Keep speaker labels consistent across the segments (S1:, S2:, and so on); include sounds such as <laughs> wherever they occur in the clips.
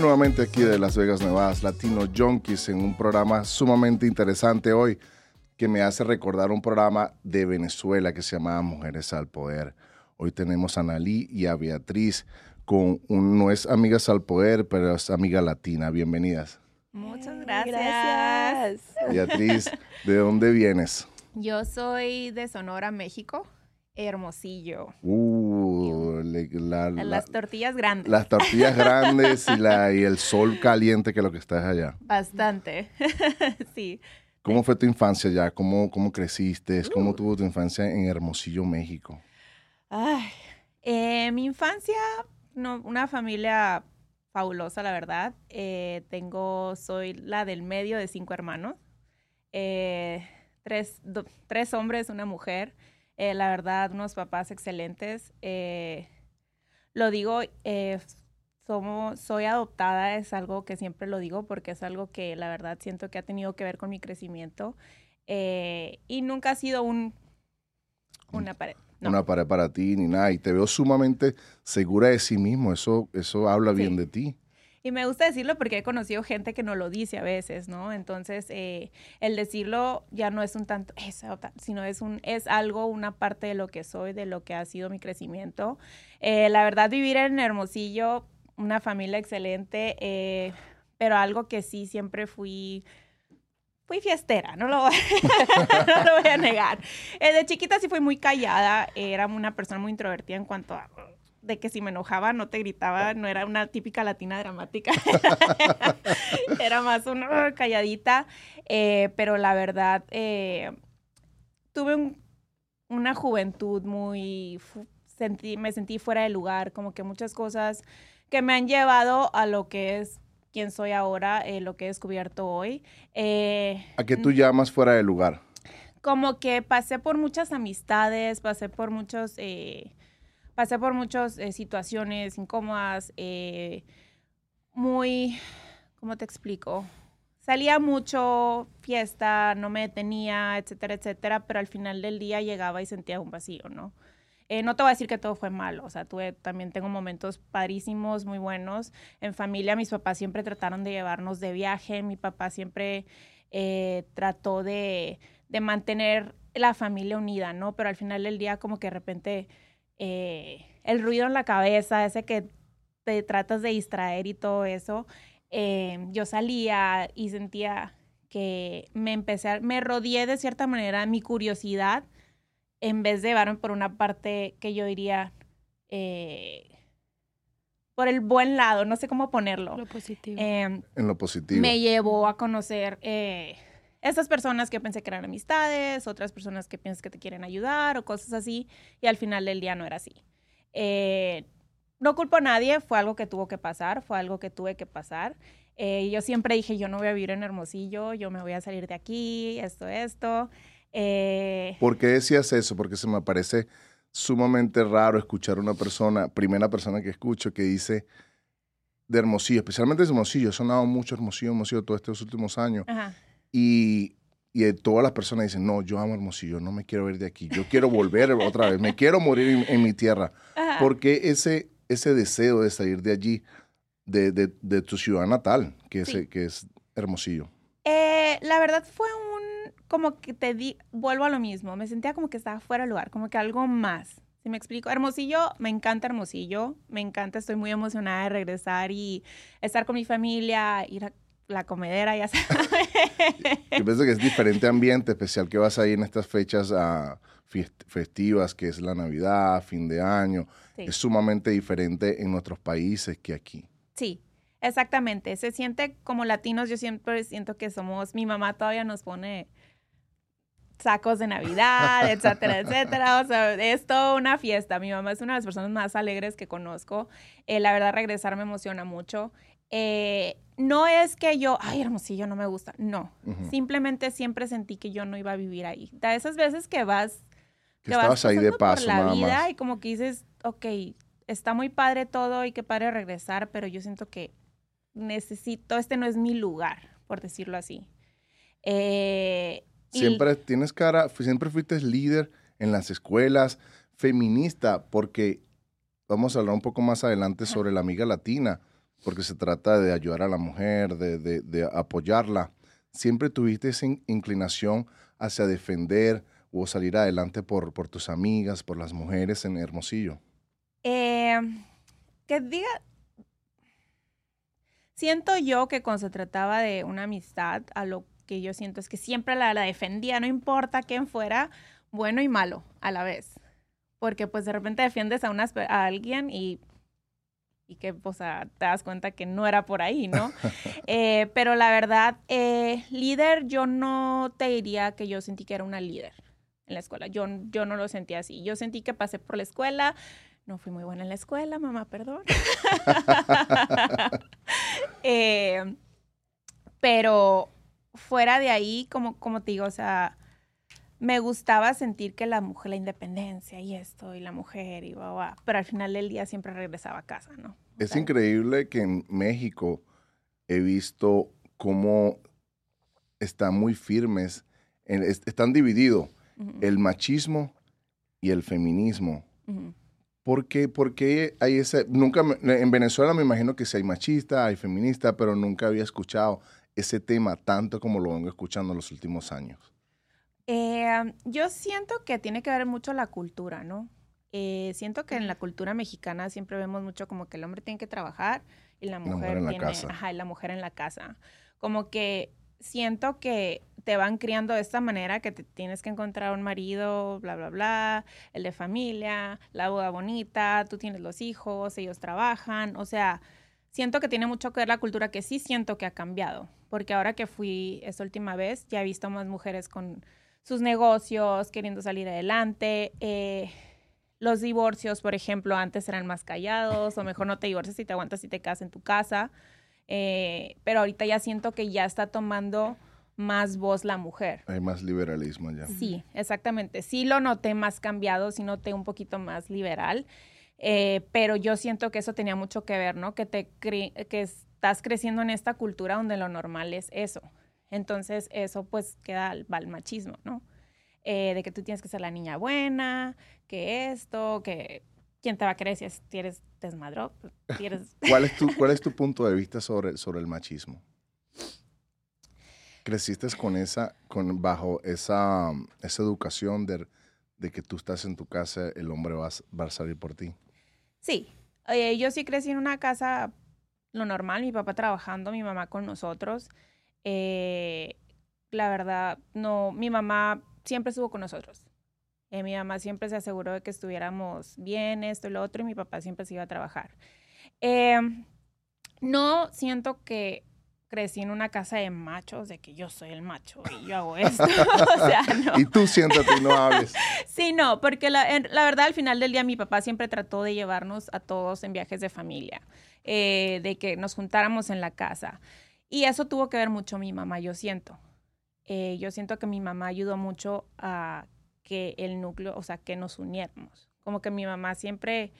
S1: Bienvenido nuevamente aquí de Las Vegas, Nevada, Latino Junkies, en un programa sumamente interesante hoy que me hace recordar un programa de Venezuela que se llamaba Mujeres al Poder. Hoy tenemos a Nalí y a Beatriz con un, no es amigas al poder, pero es amiga latina. Bienvenidas.
S2: Muchas gracias.
S1: Beatriz, ¿de dónde vienes?
S2: Yo soy de Sonora, México. Hermosillo.
S1: Uh, le- la- la-
S2: Las tortillas grandes.
S1: las tortillas grandes y, la, y el sol caliente que lo que estás allá.
S2: Bastante. <laughs> sí.
S1: ¿Cómo fue tu infancia allá? ¿Cómo, cómo creciste?
S2: Uh.
S1: ¿Cómo tuvo tu infancia en Hermosillo, México?
S2: Ay, eh, mi infancia, no, una familia fabulosa, la verdad. Eh, tengo, soy la del medio de cinco hermanos. Eh, tres, do- tres hombres, una mujer. Eh, la verdad, unos papás excelentes. Eh, lo digo, eh, somos, soy adoptada, es algo que siempre lo digo porque es algo que la verdad siento que ha tenido que ver con mi crecimiento. Eh, y nunca ha sido un, una pared. No.
S1: Una pared para ti ni nada. Y te veo sumamente segura de sí mismo. Eso, eso habla
S2: Sí.
S1: bien de ti.
S2: Y me gusta decirlo porque he conocido gente que no lo dice a veces, ¿no? Entonces, eh, el decirlo ya no es un tanto sino es un es algo, una parte de lo que soy, de lo que ha sido mi crecimiento. Eh, la verdad, vivir en Hermosillo, una familia excelente, eh, pero algo que sí siempre fui fui fiestera, no lo voy, a <laughs> negar. De chiquita sí fui muy callada, era una persona muy introvertida en cuanto a de que si me enojaba no te gritaba, no era una típica latina dramática, <laughs> era más una calladita, eh, pero la verdad eh, tuve un- una juventud muy, sentí, me sentí fuera de lugar, como que muchas cosas que me han llevado a lo que es quien soy ahora, eh, lo que he descubierto hoy. Eh,
S1: ¿A qué tú llamas fuera de lugar?
S2: como que pasé por muchas amistades, pasé por muchos, eh, pasé por muchas eh, situaciones incómodas, eh, muy, ¿cómo te explico? Salía mucho, fiesta, no me detenía, etcétera, etcétera, pero al final del día llegaba y sentía un vacío, ¿no? Eh, no te voy a decir que todo fue malo, o sea, tuve, también tengo momentos padrísimos, muy buenos. En familia, mis papás siempre trataron de llevarnos de viaje, mi papá siempre eh, trató de, de mantener la familia unida, ¿no? Pero al final del día, como que de repente eh, el ruido en la cabeza, ese que te tratas de distraer y todo eso, eh, yo salía y sentía que me empecé, a- me rodeé de cierta manera mi curiosidad en vez de llevarme por una parte que yo diría eh, por el buen lado, no sé cómo ponerlo.
S3: Lo positivo.
S2: Em,
S1: En lo positivo.
S2: me llevó a conocer eh, esas personas que pensé que eran amistades, otras personas que piensas que te quieren ayudar o cosas así, y al final del día no era así. Eh, no culpo a nadie, fue algo que tuvo que pasar, fue algo que tuve que pasar. Eh, yo siempre dije, yo no voy a vivir en Hermosillo, yo me voy a salir de aquí, esto, esto. Eh,
S1: ¿Por qué decías eso? Porque se me parece sumamente raro escuchar a una persona, primera persona que escucho, que dice de Hermosillo, especialmente de Hermosillo, he sonado mucho Hermosillo, Hermosillo todos estos últimos años.
S2: ajá.
S1: Y, y de todas las personas dicen, no, yo amo Hermosillo, no me quiero ir de aquí, yo quiero volver <laughs> otra vez, me quiero morir en, en mi tierra.
S2: Ajá.
S1: ¿Por qué ese, ese deseo de salir de allí, de, de- de tu ciudad natal, que,
S2: Sí.
S1: es, que es Hermosillo?
S2: Eh, la verdad fue un, como que te di, vuelvo a lo mismo, me sentía como que estaba fuera de lugar, como que algo más. ¿Sí me explico? Hermosillo, me encanta Hermosillo, me encanta, estoy muy emocionada de regresar y estar con mi familia, ir a la comedera, ya sabes. <laughs>
S1: Yo pienso que es diferente ambiente, especial que vas ahí en estas fechas festivas, que es la Navidad, fin de año.
S2: Sí.
S1: Es sumamente diferente en nuestros países que aquí.
S2: Sí, exactamente. Se siente como latinos, yo siempre siento que somos, mi mamá todavía nos pone sacos de Navidad, <laughs> etcétera, etcétera. O sea, es toda una fiesta. Mi mamá es una de las personas más alegres que conozco. Eh, la verdad, regresar me emociona mucho. Eh, no es que yo, ay, Hermosillo no me gusta. No, simplemente siempre sentí que yo no iba a vivir ahí. De esas veces que vas
S1: Que
S2: que vas
S1: estabas ahí de paso
S2: por la
S1: nada
S2: vida
S1: más.
S2: y como que dices, ok, está muy padre todo y qué padre regresar, pero yo siento que necesito, este no es mi lugar, por decirlo así. Eh, y-
S1: Siempre tienes cara, siempre fuiste líder en las escuelas, feminista, porque vamos a hablar un poco más adelante sobre la amiga latina. Porque se trata de ayudar a la mujer, de, de, apoyarla. ¿Siempre tuviste esa inclinación hacia defender o salir adelante por, por tus amigas, por las mujeres en Hermosillo?
S2: Eh, que diga, siento yo que cuando se trataba de una amistad, a lo que yo siento es que siempre la, defendía, no importa quién fuera, bueno y malo a la vez. Porque pues de repente defiendes a, una, a alguien y, y que o sea, te das cuenta que no era por ahí, ¿no? <laughs> Eh, pero la verdad, eh, líder, yo no te diría que yo sentí que era una líder en la escuela. Yo, yo no lo sentí así. Yo sentí que pasé por la escuela, no fui muy buena en la escuela, mamá, perdón. <laughs> Eh, pero fuera de ahí, como, como te digo, o sea, me gustaba sentir que la mujer, la independencia y esto, y la mujer, y va, pero al final del día siempre regresaba a casa, ¿no?
S1: es increíble que en México he visto cómo están muy firmes, están divididos el machismo y el feminismo. ¿Por qué, hay ese, nunca, en Venezuela me imagino que sí hay machista, hay feminista, pero nunca había escuchado ese tema tanto como lo vengo escuchando en los últimos años?
S2: Eh, yo siento que tiene que ver mucho la cultura, ¿no? Eh, siento que en la cultura mexicana siempre vemos mucho como que el hombre tiene que trabajar y la mujer, en la casa. Ajá, y la mujer en la casa. Como que siento que te van criando de esta manera que te tienes que encontrar un marido, bla, bla, bla, el de familia, la boda bonita, tú tienes los hijos, ellos trabajan, o sea, siento que tiene mucho que ver la cultura que sí siento que ha cambiado, porque ahora que fui esta última vez ya he visto más mujeres con sus negocios, queriendo salir adelante. Eh, los divorcios, por ejemplo, antes eran más callados, o mejor no te divorcias y te aguantas y te casas en tu casa. Eh, pero ahorita ya siento que ya está tomando más voz la mujer.
S1: Hay más liberalismo ya.
S2: Sí, exactamente. Sí lo noté más cambiado, sí noté un poquito más liberal, eh, pero yo siento que eso tenía mucho que ver, ¿no? Que, te que estás creciendo en esta cultura donde lo normal es eso. Entonces eso pues queda al, al machismo, ¿no? Eh, de que tú tienes que ser la niña buena, que esto, que quién te va a creer si, eres desmadro. <laughs>
S1: ¿Cuál, es tu, ¿Cuál es tu <laughs> punto de vista sobre, sobre el machismo? ¿Creciste con esa, con, bajo esa, esa educación de, de, que tú estás en tu casa, el hombre va, va a salir por ti?
S2: Sí, eh, yo sí crecí en una casa, lo normal, mi papá trabajando, mi mamá con nosotros. Eh, la verdad, no, mi mamá siempre estuvo con nosotros. Eh, mi mamá siempre se aseguró de que estuviéramos bien, esto y lo otro, y mi papá siempre se iba a trabajar. Em, no siento que crecí en una casa de machos, de que yo soy el macho y yo hago esto. <laughs> o sea, no.
S1: Y tú siéntate y no hables. <laughs>
S2: sí, no, porque la, la, verdad al final del día mi papá siempre trató de llevarnos a todos en viajes de familia, eh, de que nos juntáramos en la casa. Y eso tuvo que ver mucho mi mamá, yo siento. Eh, yo siento que mi mamá ayudó mucho a que el núcleo, o sea, que nos uniéramos. Como que mi mamá siempre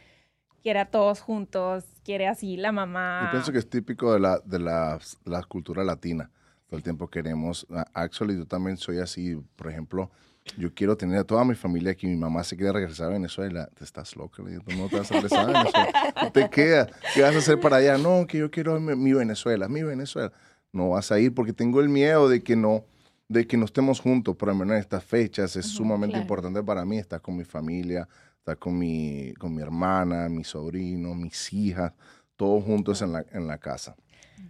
S2: quiere a todos juntos, quiere así la mamá.
S1: Yo pienso que es típico de la, de la, la cultura latina. Todo el tiempo queremos, actually yo también soy así, por ejemplo, yo quiero tener a toda mi familia aquí. Mi mamá se quiere regresar a Venezuela. Te estás loca, no te vas a regresar a Venezuela. No te queda. ¿Qué vas a hacer para allá? No, que yo quiero mi, mi Venezuela, mi Venezuela. No vas a ir porque tengo el miedo de que no, de que no estemos juntos, por lo menos en estas fechas, es sumamente importante para mí estar con mi familia, estar con mi, con mi hermana, mi sobrino, mis hijas, todos juntos en la, en la casa.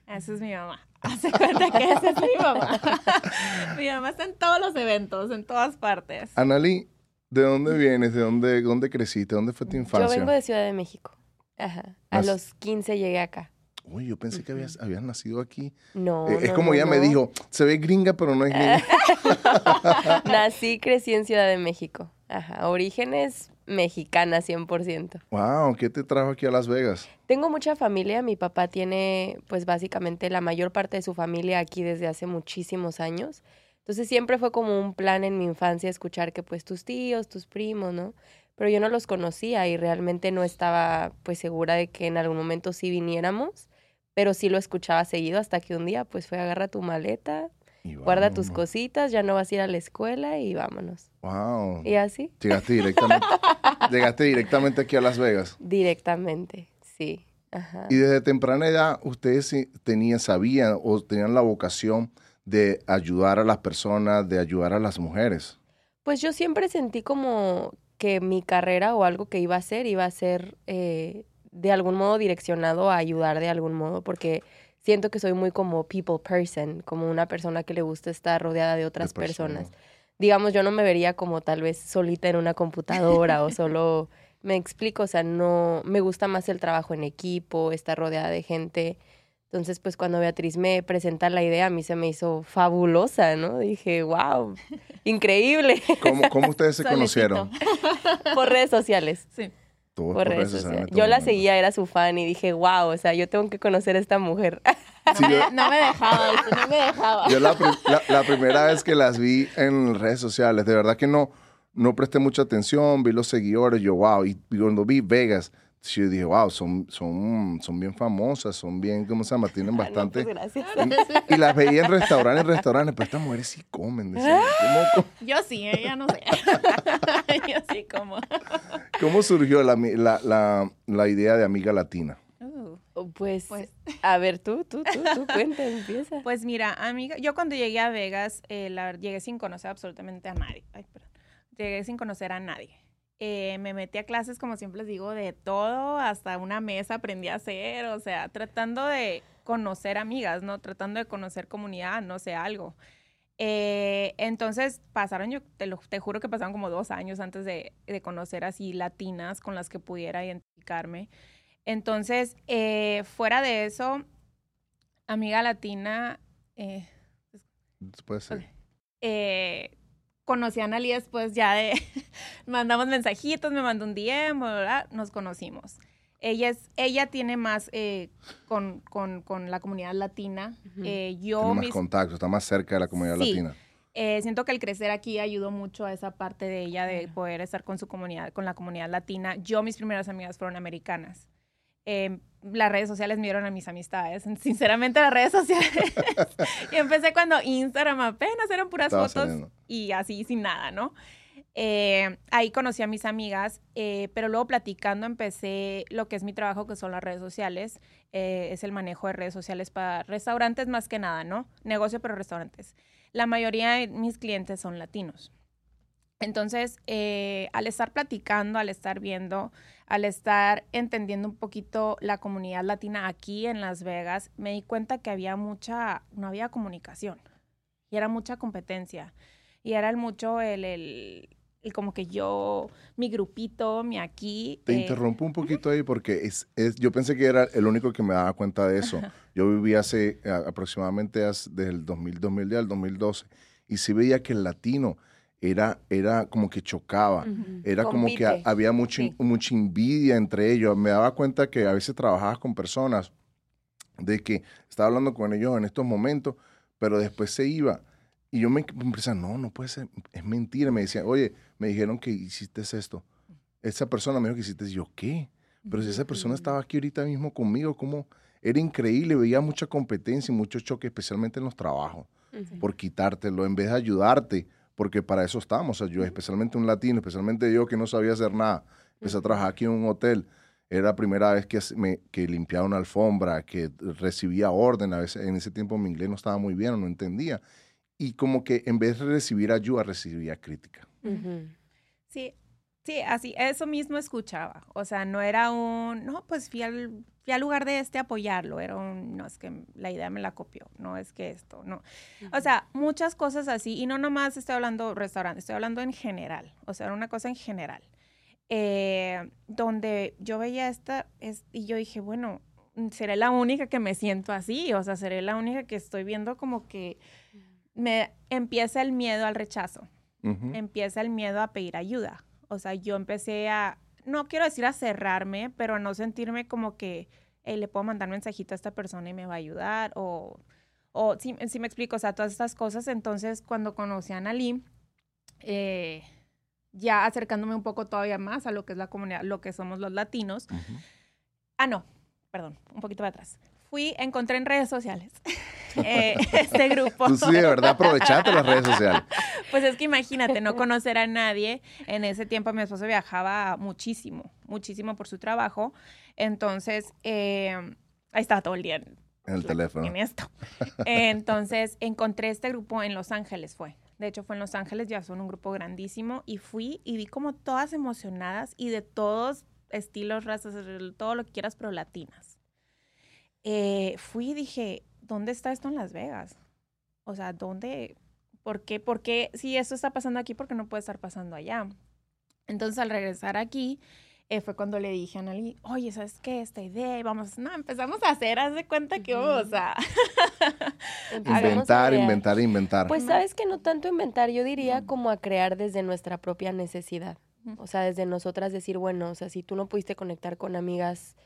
S2: Esa es mi mamá. <laughs> Hace cuenta que esa es mi mamá. <laughs> mi mamá está en todos los eventos, en todas partes.
S1: Analí, ¿de dónde vienes? ¿De dónde, dónde creciste? ¿Dónde fue tu infancia?
S3: Yo vengo de Ciudad de México. Ajá. A los 15 llegué acá.
S1: Uy, yo pensé que habías, habías nacido aquí.
S3: No.
S1: Eh, es como ella me dijo, se ve gringa, pero no es gringa. <laughs>
S3: Nací, crecí en Ciudad de México. Ajá. Orígenes mexicana 100%.
S1: Wow, ¿qué te trajo aquí a Las Vegas?
S3: Tengo mucha familia. Mi papá tiene, pues básicamente, la mayor parte de su familia aquí desde hace muchísimos años. Entonces siempre fue como un plan en mi infancia escuchar que pues tus tíos, tus primos, ¿no? Pero yo no los conocía y realmente no estaba pues segura de que en algún momento sí viniéramos pero sí lo escuchaba seguido hasta que un día pues fue agarra tu maleta, guarda tus cositas, ya no vas a ir a la escuela y vámonos.
S1: Wow.
S3: ¿Y así?
S1: Llegaste directamente, <laughs> llegaste directamente aquí a Las Vegas.
S3: Directamente, sí. Ajá.
S1: Y desde temprana edad, ustedes tenían, sabían o tenían la vocación de ayudar a las personas, de ayudar a las mujeres.
S3: Pues yo siempre sentí como que mi carrera o algo que iba a hacer iba a ser eh, de algún modo direccionado a ayudar de algún modo, porque siento que soy muy como people person, como una persona que le gusta estar rodeada de otras
S1: personas.
S3: personas. Digamos, yo no me vería como tal vez solita en una computadora o <laughs> solo, me explico, o sea, no, me gusta más el trabajo en equipo, estar rodeada de gente. Entonces, pues cuando Beatriz me presenta la idea, a mí se me hizo fabulosa, ¿no? Dije, wow, <laughs> increíble,
S1: ¿Cómo, cómo ustedes se conocieron? <laughs>
S3: por redes sociales.
S2: Sí.
S3: Por
S1: por
S3: redes sociales.
S1: sociales,
S3: Yo la seguía, era su fan y dije, wow, o sea, yo tengo que conocer a esta mujer. <laughs>
S1: Sí, yo- <laughs>
S2: No me dejaba, no me dejaba.
S1: Yo la, pri- la- la primera vez que las vi en redes sociales, de verdad que no, no presté mucha atención, vi los seguidores, yo, wow, y, y cuando vi Vegas, yo dije, wow, son, son, son bien famosas, son bien, ¿cómo se llama? Tienen <laughs>
S3: no,
S1: bastante...
S3: pues, gracias.
S1: y las veía en restaurantes, en restaurantes, pero estas mujeres sí comen. decía, ¿cómo, cómo,
S2: Yo sí, ella no sé. <laughs> Yo sí como.
S1: cómo surgió la, mi- la, la, la idea de Amiga Latina?
S2: Uh,
S3: Pues,
S2: Pues-
S3: a ver, tú, tú, tú, tú, cuenta, empieza. <laughs>
S2: Pues mira, amiga, yo cuando llegué a Vegas, eh, la llegué sin conocer absolutamente a nadie. Ay, perdón. Llegué sin conocer a nadie. Eh, me metí a clases, como siempre les digo, de todo, hasta una mesa aprendí a hacer, o sea, tratando de conocer amigas, ¿no? Tratando de conocer comunidad, no sé, algo. Eh, entonces pasaron, yo te, lo, te juro que pasaron como dos años antes de, de conocer así latinas con las que pudiera identificarme. Entonces, eh, fuera de eso, amiga latina, eh,
S1: Puede ser.
S2: Ok. Conocí a Analí después ya de, <laughs> mandamos mensajitos, me mandó un DM, nos conocimos. Ella, es, ella tiene más eh, con, con, con la comunidad latina. Eh, yo
S1: Tiene más
S2: mis-
S1: contacto, está más cerca de la comunidad
S2: Sí.
S1: latina.
S2: eh, siento que el crecer aquí ayudó mucho a esa parte de ella de poder estar con su comunidad, con la comunidad latina. Yo, mis primeras amigas fueron americanas. Eh, las redes sociales me dieron a mis amistades. <laughs> Sinceramente, las redes sociales. <laughs> y empecé cuando Instagram apenas eran puras
S1: Estaba
S2: fotos
S1: saliendo.
S2: y así sin nada, ¿no? Eh, ahí conocí a mis amigas, eh, pero luego platicando empecé lo que es mi trabajo, que son las redes sociales. Eh, es el manejo de redes sociales para restaurantes más que nada, ¿no? Negocio, pero restaurantes. La mayoría de mis clientes son latinos. Entonces, eh, al estar platicando, al estar viendo, al estar entendiendo un poquito la comunidad latina aquí en Las Vegas, me di cuenta que había mucha, no había comunicación y era mucha competencia y era el mucho el, el, el como que yo, mi grupito, mi aquí.
S1: Te
S2: eh,
S1: interrumpo un poquito ahí porque es, es, yo pensé que era el único que me daba cuenta de eso. Yo viví hace aproximadamente desde el 2000, 2010 al 2012 y sí veía que el latino era, era como que chocaba. Era como que había mucha,
S3: Sí.
S1: mucha envidia entre ellos. Me daba cuenta que a veces trabajabas con personas de que estaba hablando con ellos en estos momentos, pero después se iba. Y yo me empecé, no, no puede ser, es mentira. Me decían, oye, me dijeron que hiciste esto. Esa persona me dijo que hiciste, y yo, ¿qué? Pero si esa persona estaba aquí ahorita mismo conmigo, ¿cómo? Era increíble, veía mucha competencia y mucho choque, especialmente en los trabajos, por quitártelo en vez de ayudarte, porque para eso estamos. O sea, yo, especialmente un latino, especialmente yo que no sabía hacer nada, empecé a trabajar aquí en un hotel. Era la primera vez que, me, que limpiaba una alfombra, que recibía orden. A veces en ese tiempo mi inglés no estaba muy bien, no entendía. Y como que en vez de recibir ayuda, recibía crítica.
S2: Sí, sí, así, eso mismo escuchaba. O sea, no era un, no, pues fui al, fui al lugar de este a apoyarlo. Era un, no, es que la idea me la copió. No, es que esto, no. O sea, muchas cosas así. Y no nomás estoy hablando restaurante, estoy hablando en general. O sea, era una cosa en general. Eh, donde yo veía esta, es, y yo dije, bueno, seré la única que me siento así. O sea, seré la única que estoy viendo como que me empieza el miedo al rechazo empieza el miedo a pedir ayuda. O sea, yo empecé a, no quiero decir a cerrarme, pero a no sentirme como que "Hey, le puedo mandar mensajito a esta persona y me va a ayudar. O, o si, me explico, o sea, todas estas cosas. Entonces, cuando conocí a Analí, eh, ya acercándome un poco todavía más a lo que es la comunidad, lo que somos los latinos. Ah, no, perdón, un poquito para atrás. Fui, encontré en redes sociales <laughs> eh, este grupo.
S1: Tú sí, de verdad aprovechaste las redes sociales. <laughs>
S2: Pues es que imagínate, no conocer a nadie. En ese tiempo mi esposo viajaba muchísimo, muchísimo por su trabajo. Entonces, eh, ahí estaba todo el día en,
S1: En el teléfono.
S2: en esto. Entonces, encontré este grupo en Los Ángeles, fue. De hecho, fue en Los Ángeles, ya son un grupo grandísimo. Y fui y vi como todas emocionadas y de todos estilos, razas, todo lo que quieras, pero latinas. Eh, fui y dije, ¿dónde está esto en Las Vegas? O sea, ¿dónde? ¿Por qué? ¿Por qué? Si esto está pasando aquí, ¿por qué no puede estar pasando allá? Entonces, al regresar aquí, eh, fue cuando le dije a Annalí, oye, ¿sabes qué? Esta idea, y vamos, no, empezamos a hacer, haz de cuenta que vamos a...
S3: Empezamos a
S1: Inventar, inventar, inventar.
S3: Pues sabes que no tanto inventar, yo diría como a crear desde nuestra propia necesidad. O sea, desde nosotras decir, bueno, o sea, si tú no pudiste conectar con amigas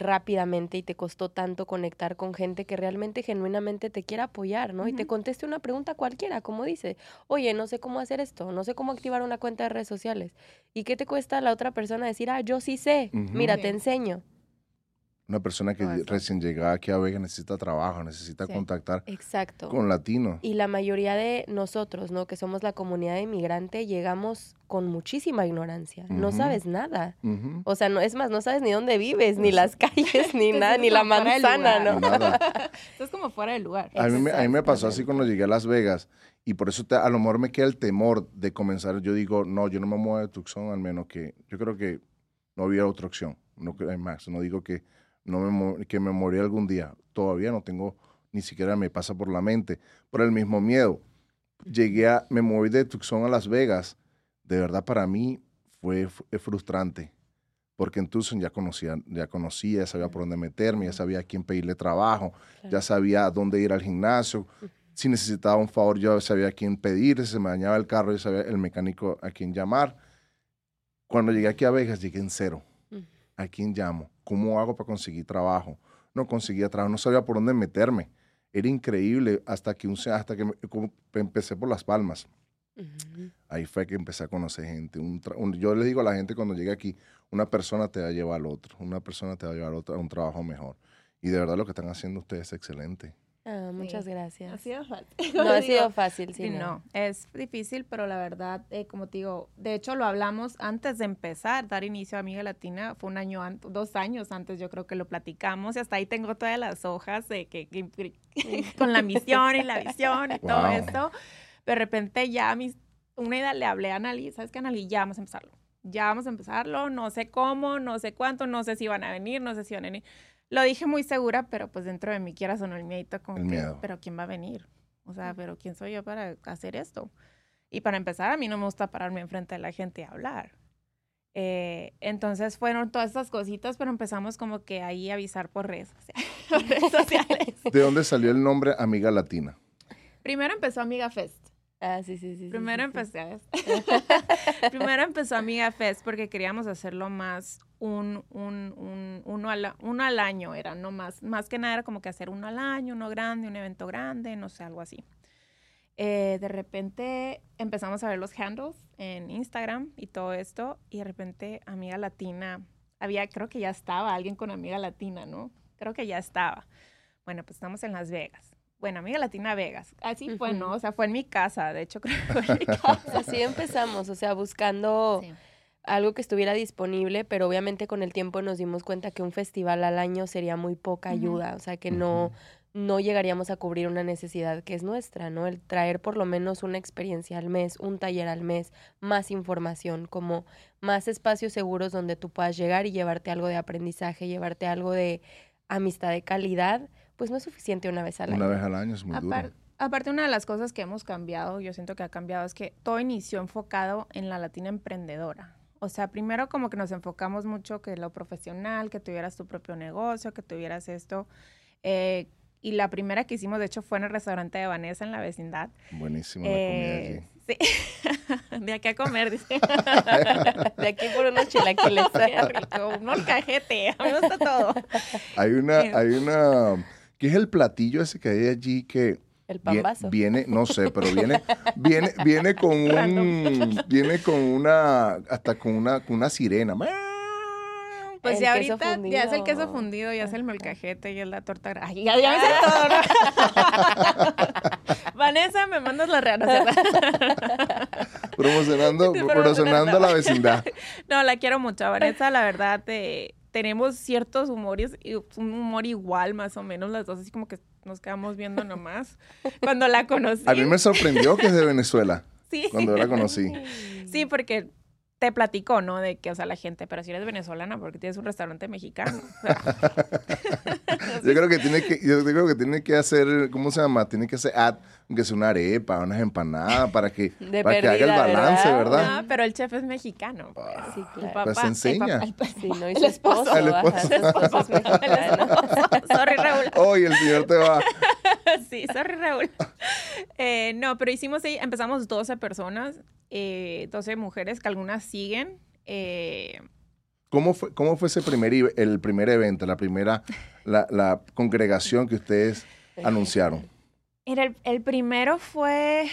S3: rápidamente y te costó tanto conectar con gente que realmente genuinamente te quiera apoyar, ¿no? Y te conteste una pregunta cualquiera, como dice, oye, no sé cómo hacer esto, no sé cómo activar una cuenta de redes sociales. ¿Y qué te cuesta a la otra persona decir, ah, yo sí sé, mira, te enseño?
S1: Una persona que recién llegada aquí a Vega necesita trabajo, necesita
S2: Sí.
S1: contactar
S3: Exacto.
S1: con latinos.
S3: Y la mayoría de nosotros, ¿no? Que somos la comunidad inmigrante, llegamos con muchísima ignorancia. No
S1: Ujú.
S3: sabes nada.
S1: Ujú.
S3: O sea, no es más, no sabes ni dónde vives, ni las calles, <laughs> ni nada, <laughs> ni la manzana. ¿no?
S1: Nada.
S2: Esto es como fuera de lugar.
S1: A mí, me, a mí me pasó así cuando llegué a Las Vegas y por eso te- a lo mejor me queda el temor de comenzar. Yo digo, no, yo no me muevo de Tucson al menos que yo creo que no había otra opción. No más. No digo que no me que me morí algún día. Todavía no tengo ni siquiera me pasa por la mente. Por el mismo miedo. Llegué a me moví de Tucson a Las Vegas. De verdad para mí fue, fue frustrante. Porque en Tucson ya conocía, ya conocía, ya sabía por dónde meterme, ya sabía a quién pedirle trabajo, ya sabía dónde ir al gimnasio. Si necesitaba un favor, yo sabía a quién pedir. Si se me dañaba el carro, yo sabía el mecánico a quién llamar. Cuando llegué aquí a Vegas, llegué en cero. ¿A quién llamo? ¿Cómo hago para conseguir trabajo? No conseguía trabajo, no sabía por dónde meterme. Era increíble hasta que, un, hasta que empecé por Las Palmas. Ahí fue que empecé a conocer gente. Un tra- un- yo le digo a la gente cuando llegue aquí, una persona te va a llevar al otro, una persona te va a llevar a, otro- a un trabajo mejor. Y de verdad lo que están haciendo ustedes es excelente.
S3: Ah, muchas
S2: Sí.
S3: gracias.
S2: Ha sido fácil. <laughs>
S3: No ha sido fácil, sí, no.
S2: no, es difícil, pero la verdad, eh, como te digo, de hecho lo hablamos antes de empezar, dar inicio a Amiga Latina, fue un año antes, dos años antes yo creo que lo platicamos y hasta ahí tengo todas las hojas de que, que- <laughs> con la misión y la <laughs> visión y todo
S1: Wow.
S2: esto, pero de repente ya mis, una idea le hablé a Anali, ¿sabes qué Anali? Ya vamos a empezarlo, ya vamos a empezarlo, no sé cómo, no sé cuánto, no sé si van a venir, no sé si van a venir. Lo dije muy segura, pero pues dentro de mí quieras o no el miedito como
S1: El
S2: que,
S1: miedo.
S2: pero ¿quién va a venir? O sea, pero ¿quién soy yo para hacer esto? Y para empezar, a mí no me gusta pararme enfrente de la gente y hablar. Eh, entonces fueron todas estas cositas, pero empezamos como que ahí a avisar por redes sociales. <laughs> por redes sociales.
S1: ¿De dónde salió el nombre Amiga Latina?
S2: Primero empezó Amiga Fest.
S3: Ah, sí, sí, sí. sí,
S2: Primero
S3: sí, sí.
S2: empecé. <laughs> Primero empezó Amiga Fest porque queríamos hacerlo más un, un, un- uno, al, uno al año, era no más, más que nada era como que hacer uno al año, uno grande, un evento grande, no sé, algo así. Eh, de repente empezamos a ver los handles en Instagram y todo esto, y de repente Amiga Latina, había, creo que ya estaba alguien con Amiga Latina, ¿no? Creo que ya estaba. Bueno, pues estamos en Las Vegas. Bueno, Amiga Latina Vegas. Así fue, ¿no? O sea, fue en mi casa, de hecho creo que fue en mi <laughs> casa.
S3: Así empezamos, o sea, buscando
S2: Sí.
S3: Algo que estuviera disponible, pero obviamente con el tiempo nos dimos cuenta que un festival al año sería muy poca ayuda, o sea, que no, no llegaríamos a cubrir una necesidad que es nuestra, ¿no? El traer por lo menos una experiencia al mes, un taller al mes, más información, como más espacios seguros donde tú puedas llegar y llevarte algo de aprendizaje, llevarte algo de amistad de calidad, pues no es suficiente una vez al
S1: Una
S3: año.
S1: vez al año es muy
S2: Apar-
S1: duro.
S2: aparte, una de las cosas que hemos cambiado, yo siento que ha cambiado, es que todo inició enfocado en la latina emprendedora. O sea, primero como que nos enfocamos mucho que lo profesional, que tuvieras tu propio negocio, que tuvieras esto. Eh, y la primera que hicimos, de hecho, fue en el restaurante de Vanessa en la vecindad.
S1: Buenísima la
S2: Eh,
S1: comida
S2: sí. <laughs> de aquí a comer, dice.
S3: De aquí por unos chilaquiles. <laughs>
S2: Un molcajete, a mí me gusta todo.
S1: Hay una,
S2: Eh.
S1: hay una, ¿qué es el platillo ese que hay allí que
S3: El pambazo.
S1: viene, no sé, pero viene, <laughs> viene, viene con un, viene con una, hasta con una, con una sirena.
S2: Pues
S3: El
S2: ya ahorita ya es el queso
S3: fundido.
S2: ya es el molcajete, ya es la torta. gra- Ay, ya, ya me sé todo. ¿no? <laughs> Vanessa, me mandas la real. <laughs>
S1: Promocionando, promocionando la vecindad.
S2: No, la quiero mucho. Vanessa, la verdad, eh, tenemos ciertos humores, y un humor igual, más o menos, las dos, así como que nos quedamos viendo nomás. <laughs> Cuando la conocí.
S1: A mí me sorprendió que es de Venezuela <laughs>
S2: sí.
S1: cuando la conocí.
S2: Sí, porque te platicó, ¿no? De que, o sea, la gente, pero si eres venezolana, porque tienes un restaurante mexicano. O sea, <laughs>
S1: Yo creo que tiene que, yo creo que tiene que hacer, ¿cómo se llama? Tiene que hacer ad, aunque sea una arepa, unas empanadas, para que, <laughs>
S3: De
S1: para que haga el balance,
S3: ¿verdad?
S1: ¿verdad?
S2: no, pero el chef es mexicano. Pues.
S3: Sí,
S2: El
S3: claro.
S2: papá,
S1: Pues
S2: el
S1: enseña.
S2: papá- el papá-
S3: Sí, no, y
S2: el
S3: su esposo.
S2: esposo.
S1: El esposo. <laughs>
S3: ajá, su esposo es mexicano. <laughs>
S2: Sorry, Raúl.
S1: Oh, y el señor te va.
S2: sí, sorry, Raúl. Eh, no, pero hicimos, ahí- empezamos 12 personas, eh, 12 mujeres que algunas siguen. eh,
S1: ¿Cómo fue, cómo fue ese primer, el primer evento, la primera, la, la congregación que ustedes anunciaron?
S2: El, el primero fue.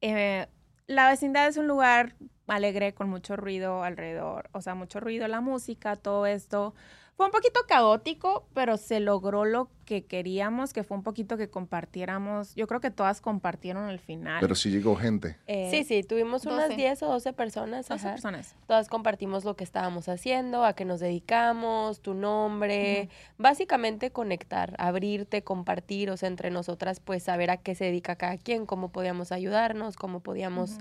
S2: eh, la vecindad es un lugar alegre con mucho ruido alrededor. O sea, mucho ruido, la música, todo esto. Fue un poquito caótico, pero se logró lo que queríamos, que fue un poquito que compartiéramos. Yo creo que todas compartieron al final.
S1: Pero sí llegó gente.
S2: Eh,
S3: Sí, sí, tuvimos unas
S2: 12.
S3: 10 o 12 personas.
S2: 12
S3: ajá.
S2: personas.
S3: Todas compartimos lo que estábamos haciendo, a qué nos dedicamos, tu nombre, básicamente conectar, abrirte, compartir, o sea, entre nosotras, pues saber a qué se dedica cada quien, cómo podíamos ayudarnos, cómo podíamos,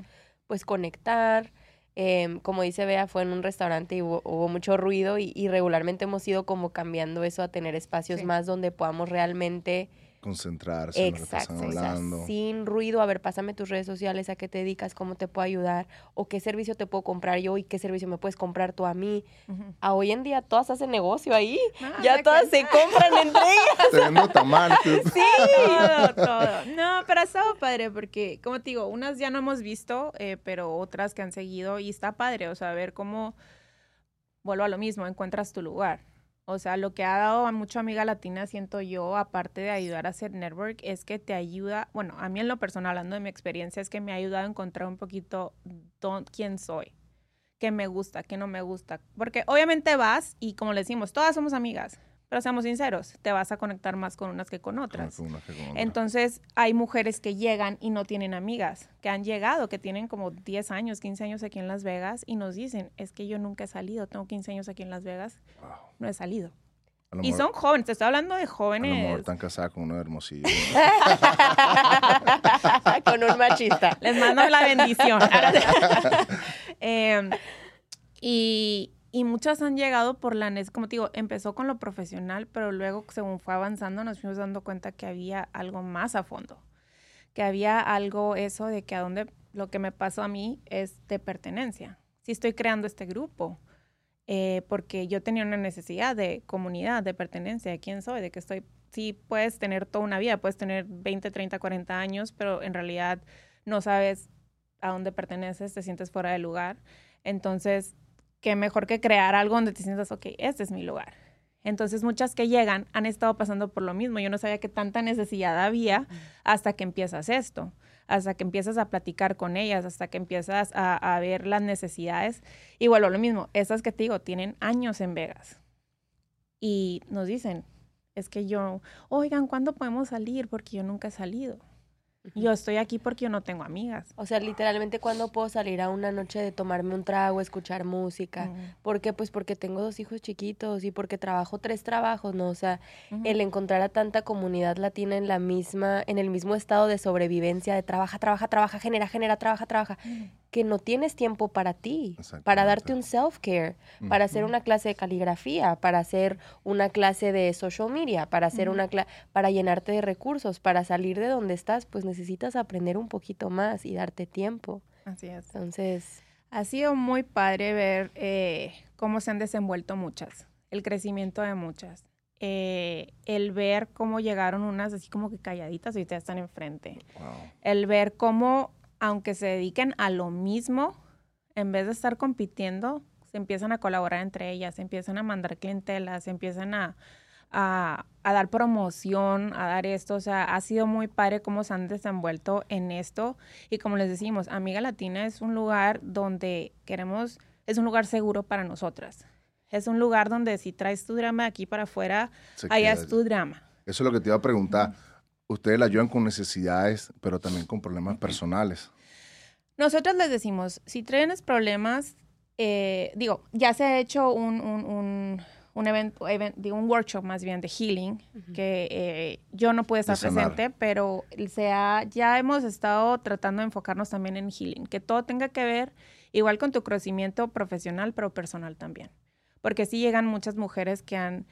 S3: pues, conectar. Em, como dice Bea, fue en un restaurante y hubo, hubo mucho ruido y, y regularmente hemos ido como cambiando eso a tener espacios
S2: Sí.
S3: más donde podamos realmente
S1: Concentrarse en lo que
S3: Exacto,
S1: están
S3: o sea,
S1: hablando.
S3: sin ruido, a ver, pásame tus redes sociales, a qué te dedicas, cómo te puedo ayudar, o qué servicio te puedo comprar yo y qué servicio me puedes comprar tú a mí. A hoy en día todas hacen negocio ahí,
S2: Ah,
S3: ya todas se compran entre <laughs> ellas. Sí. <laughs>
S2: todo, todo. No, pero ha estado padre porque, como te digo, unas ya no hemos visto, eh, pero otras que han seguido y está padre, o sea, ver cómo, vuelvo a lo mismo, encuentras tu lugar. O sea, lo que ha dado a mucha amiga latina, siento yo, aparte de ayudar a hacer network, es que te ayuda, bueno, a mí en lo personal, hablando de mi experiencia, es que me ha ayudado a encontrar un poquito dón- quién soy, qué me gusta, qué no me gusta. Porque obviamente vas y como le decimos, todas somos amigas, pero seamos sinceros, te vas a conectar más con unas que con otras.
S1: Con una que con otra.
S2: Entonces, hay mujeres que llegan y no tienen amigas, que han llegado, que tienen como 10 años, 15 años aquí en Las Vegas y nos dicen, es que yo nunca he salido, tengo 15 años aquí en Las Vegas,
S1: Wow.
S2: no he salido. Y
S1: mejor-
S2: son jóvenes, te estoy hablando de
S1: A lo mejor
S2: jóvenes.
S1: están casadas con uno de Hermosillo. <laughs>
S3: Con un machista.
S2: Les mando la bendición. <laughs> <laughs> Em, y, y muchas han llegado por la NES, como te digo, empezó con lo profesional, pero luego según fue avanzando nos fuimos dando cuenta que había algo más a fondo, que había algo eso de que a dónde lo que me pasó a mí es de pertenencia. Si estoy creando este grupo, eh, porque yo tenía una necesidad de comunidad, de pertenencia, de quién soy, de que estoy, sí puedes tener toda una vida, puedes tener 20, 30, 40 años, pero en realidad no sabes a dónde perteneces, te sientes fuera de lugar. Entonces, qué mejor que crear algo donde te sientas, ok, este es mi lugar. Entonces, muchas que llegan han estado pasando por lo mismo. Yo no sabía que tanta necesidad había hasta que empiezas esto, hasta que empiezas a platicar con ellas, hasta que empiezas a, ver las necesidades. Bueno, lo mismo, esas que te digo, tienen años en Vegas. Y nos dicen, es que yo, oigan, ¿cuándo podemos salir? Porque yo nunca he salido. Yo estoy aquí porque yo no tengo amigas.
S3: O sea, literalmente cuando puedo salir a una noche de tomarme un trago, escuchar música.
S2: Ujú.
S3: ¿Por qué? Pues porque tengo dos hijos chiquitos y porque trabajo tres trabajos, ¿no? O sea, el encontrar a tanta comunidad latina en la misma, en el mismo estado de sobrevivencia, de trabaja, trabaja, trabaja, genera, genera, trabaja, trabaja, que no tienes tiempo para ti, para darte un self-care, para hacer una clase de caligrafía, para hacer una clase de social media, para hacer una cla- para llenarte de recursos, para salir de donde estás, pues necesitas aprender un poquito más y darte tiempo.
S2: Así es.
S3: Entonces,
S2: Ha sido muy padre ver eh, cómo se han desenvuelto muchas, el crecimiento de muchas. Eh, el ver cómo llegaron unas así como que calladitas y ahorita están enfrente.
S1: Wow.
S2: El ver cómo, aunque se dediquen a lo mismo, en vez de estar compitiendo, se empiezan a colaborar entre ellas, se empiezan a mandar clientelas, se empiezan a, a, a dar promoción, a dar esto. O sea, ha sido muy padre cómo se han desenvuelto en esto. Y como les decimos, Amiga Latina es un lugar donde queremos, es un lugar seguro para nosotras. Es un lugar donde si traes tu drama de aquí para afuera,
S1: Se
S2: allá
S1: queda
S2: es tu drama.
S1: Eso es lo que te iba a preguntar. Ustedes la ayudan con necesidades, pero también con problemas personales.
S2: Nosotros les decimos, si tienes problemas, eh, digo, ya se ha hecho un, un, un, un evento, event- digo, un workshop más bien de healing, que eh, yo no pude estar presente, pero se ha- ya hemos estado tratando de enfocarnos también en healing, que todo tenga que ver igual con tu crecimiento profesional, pero personal también. Porque sí llegan muchas mujeres que han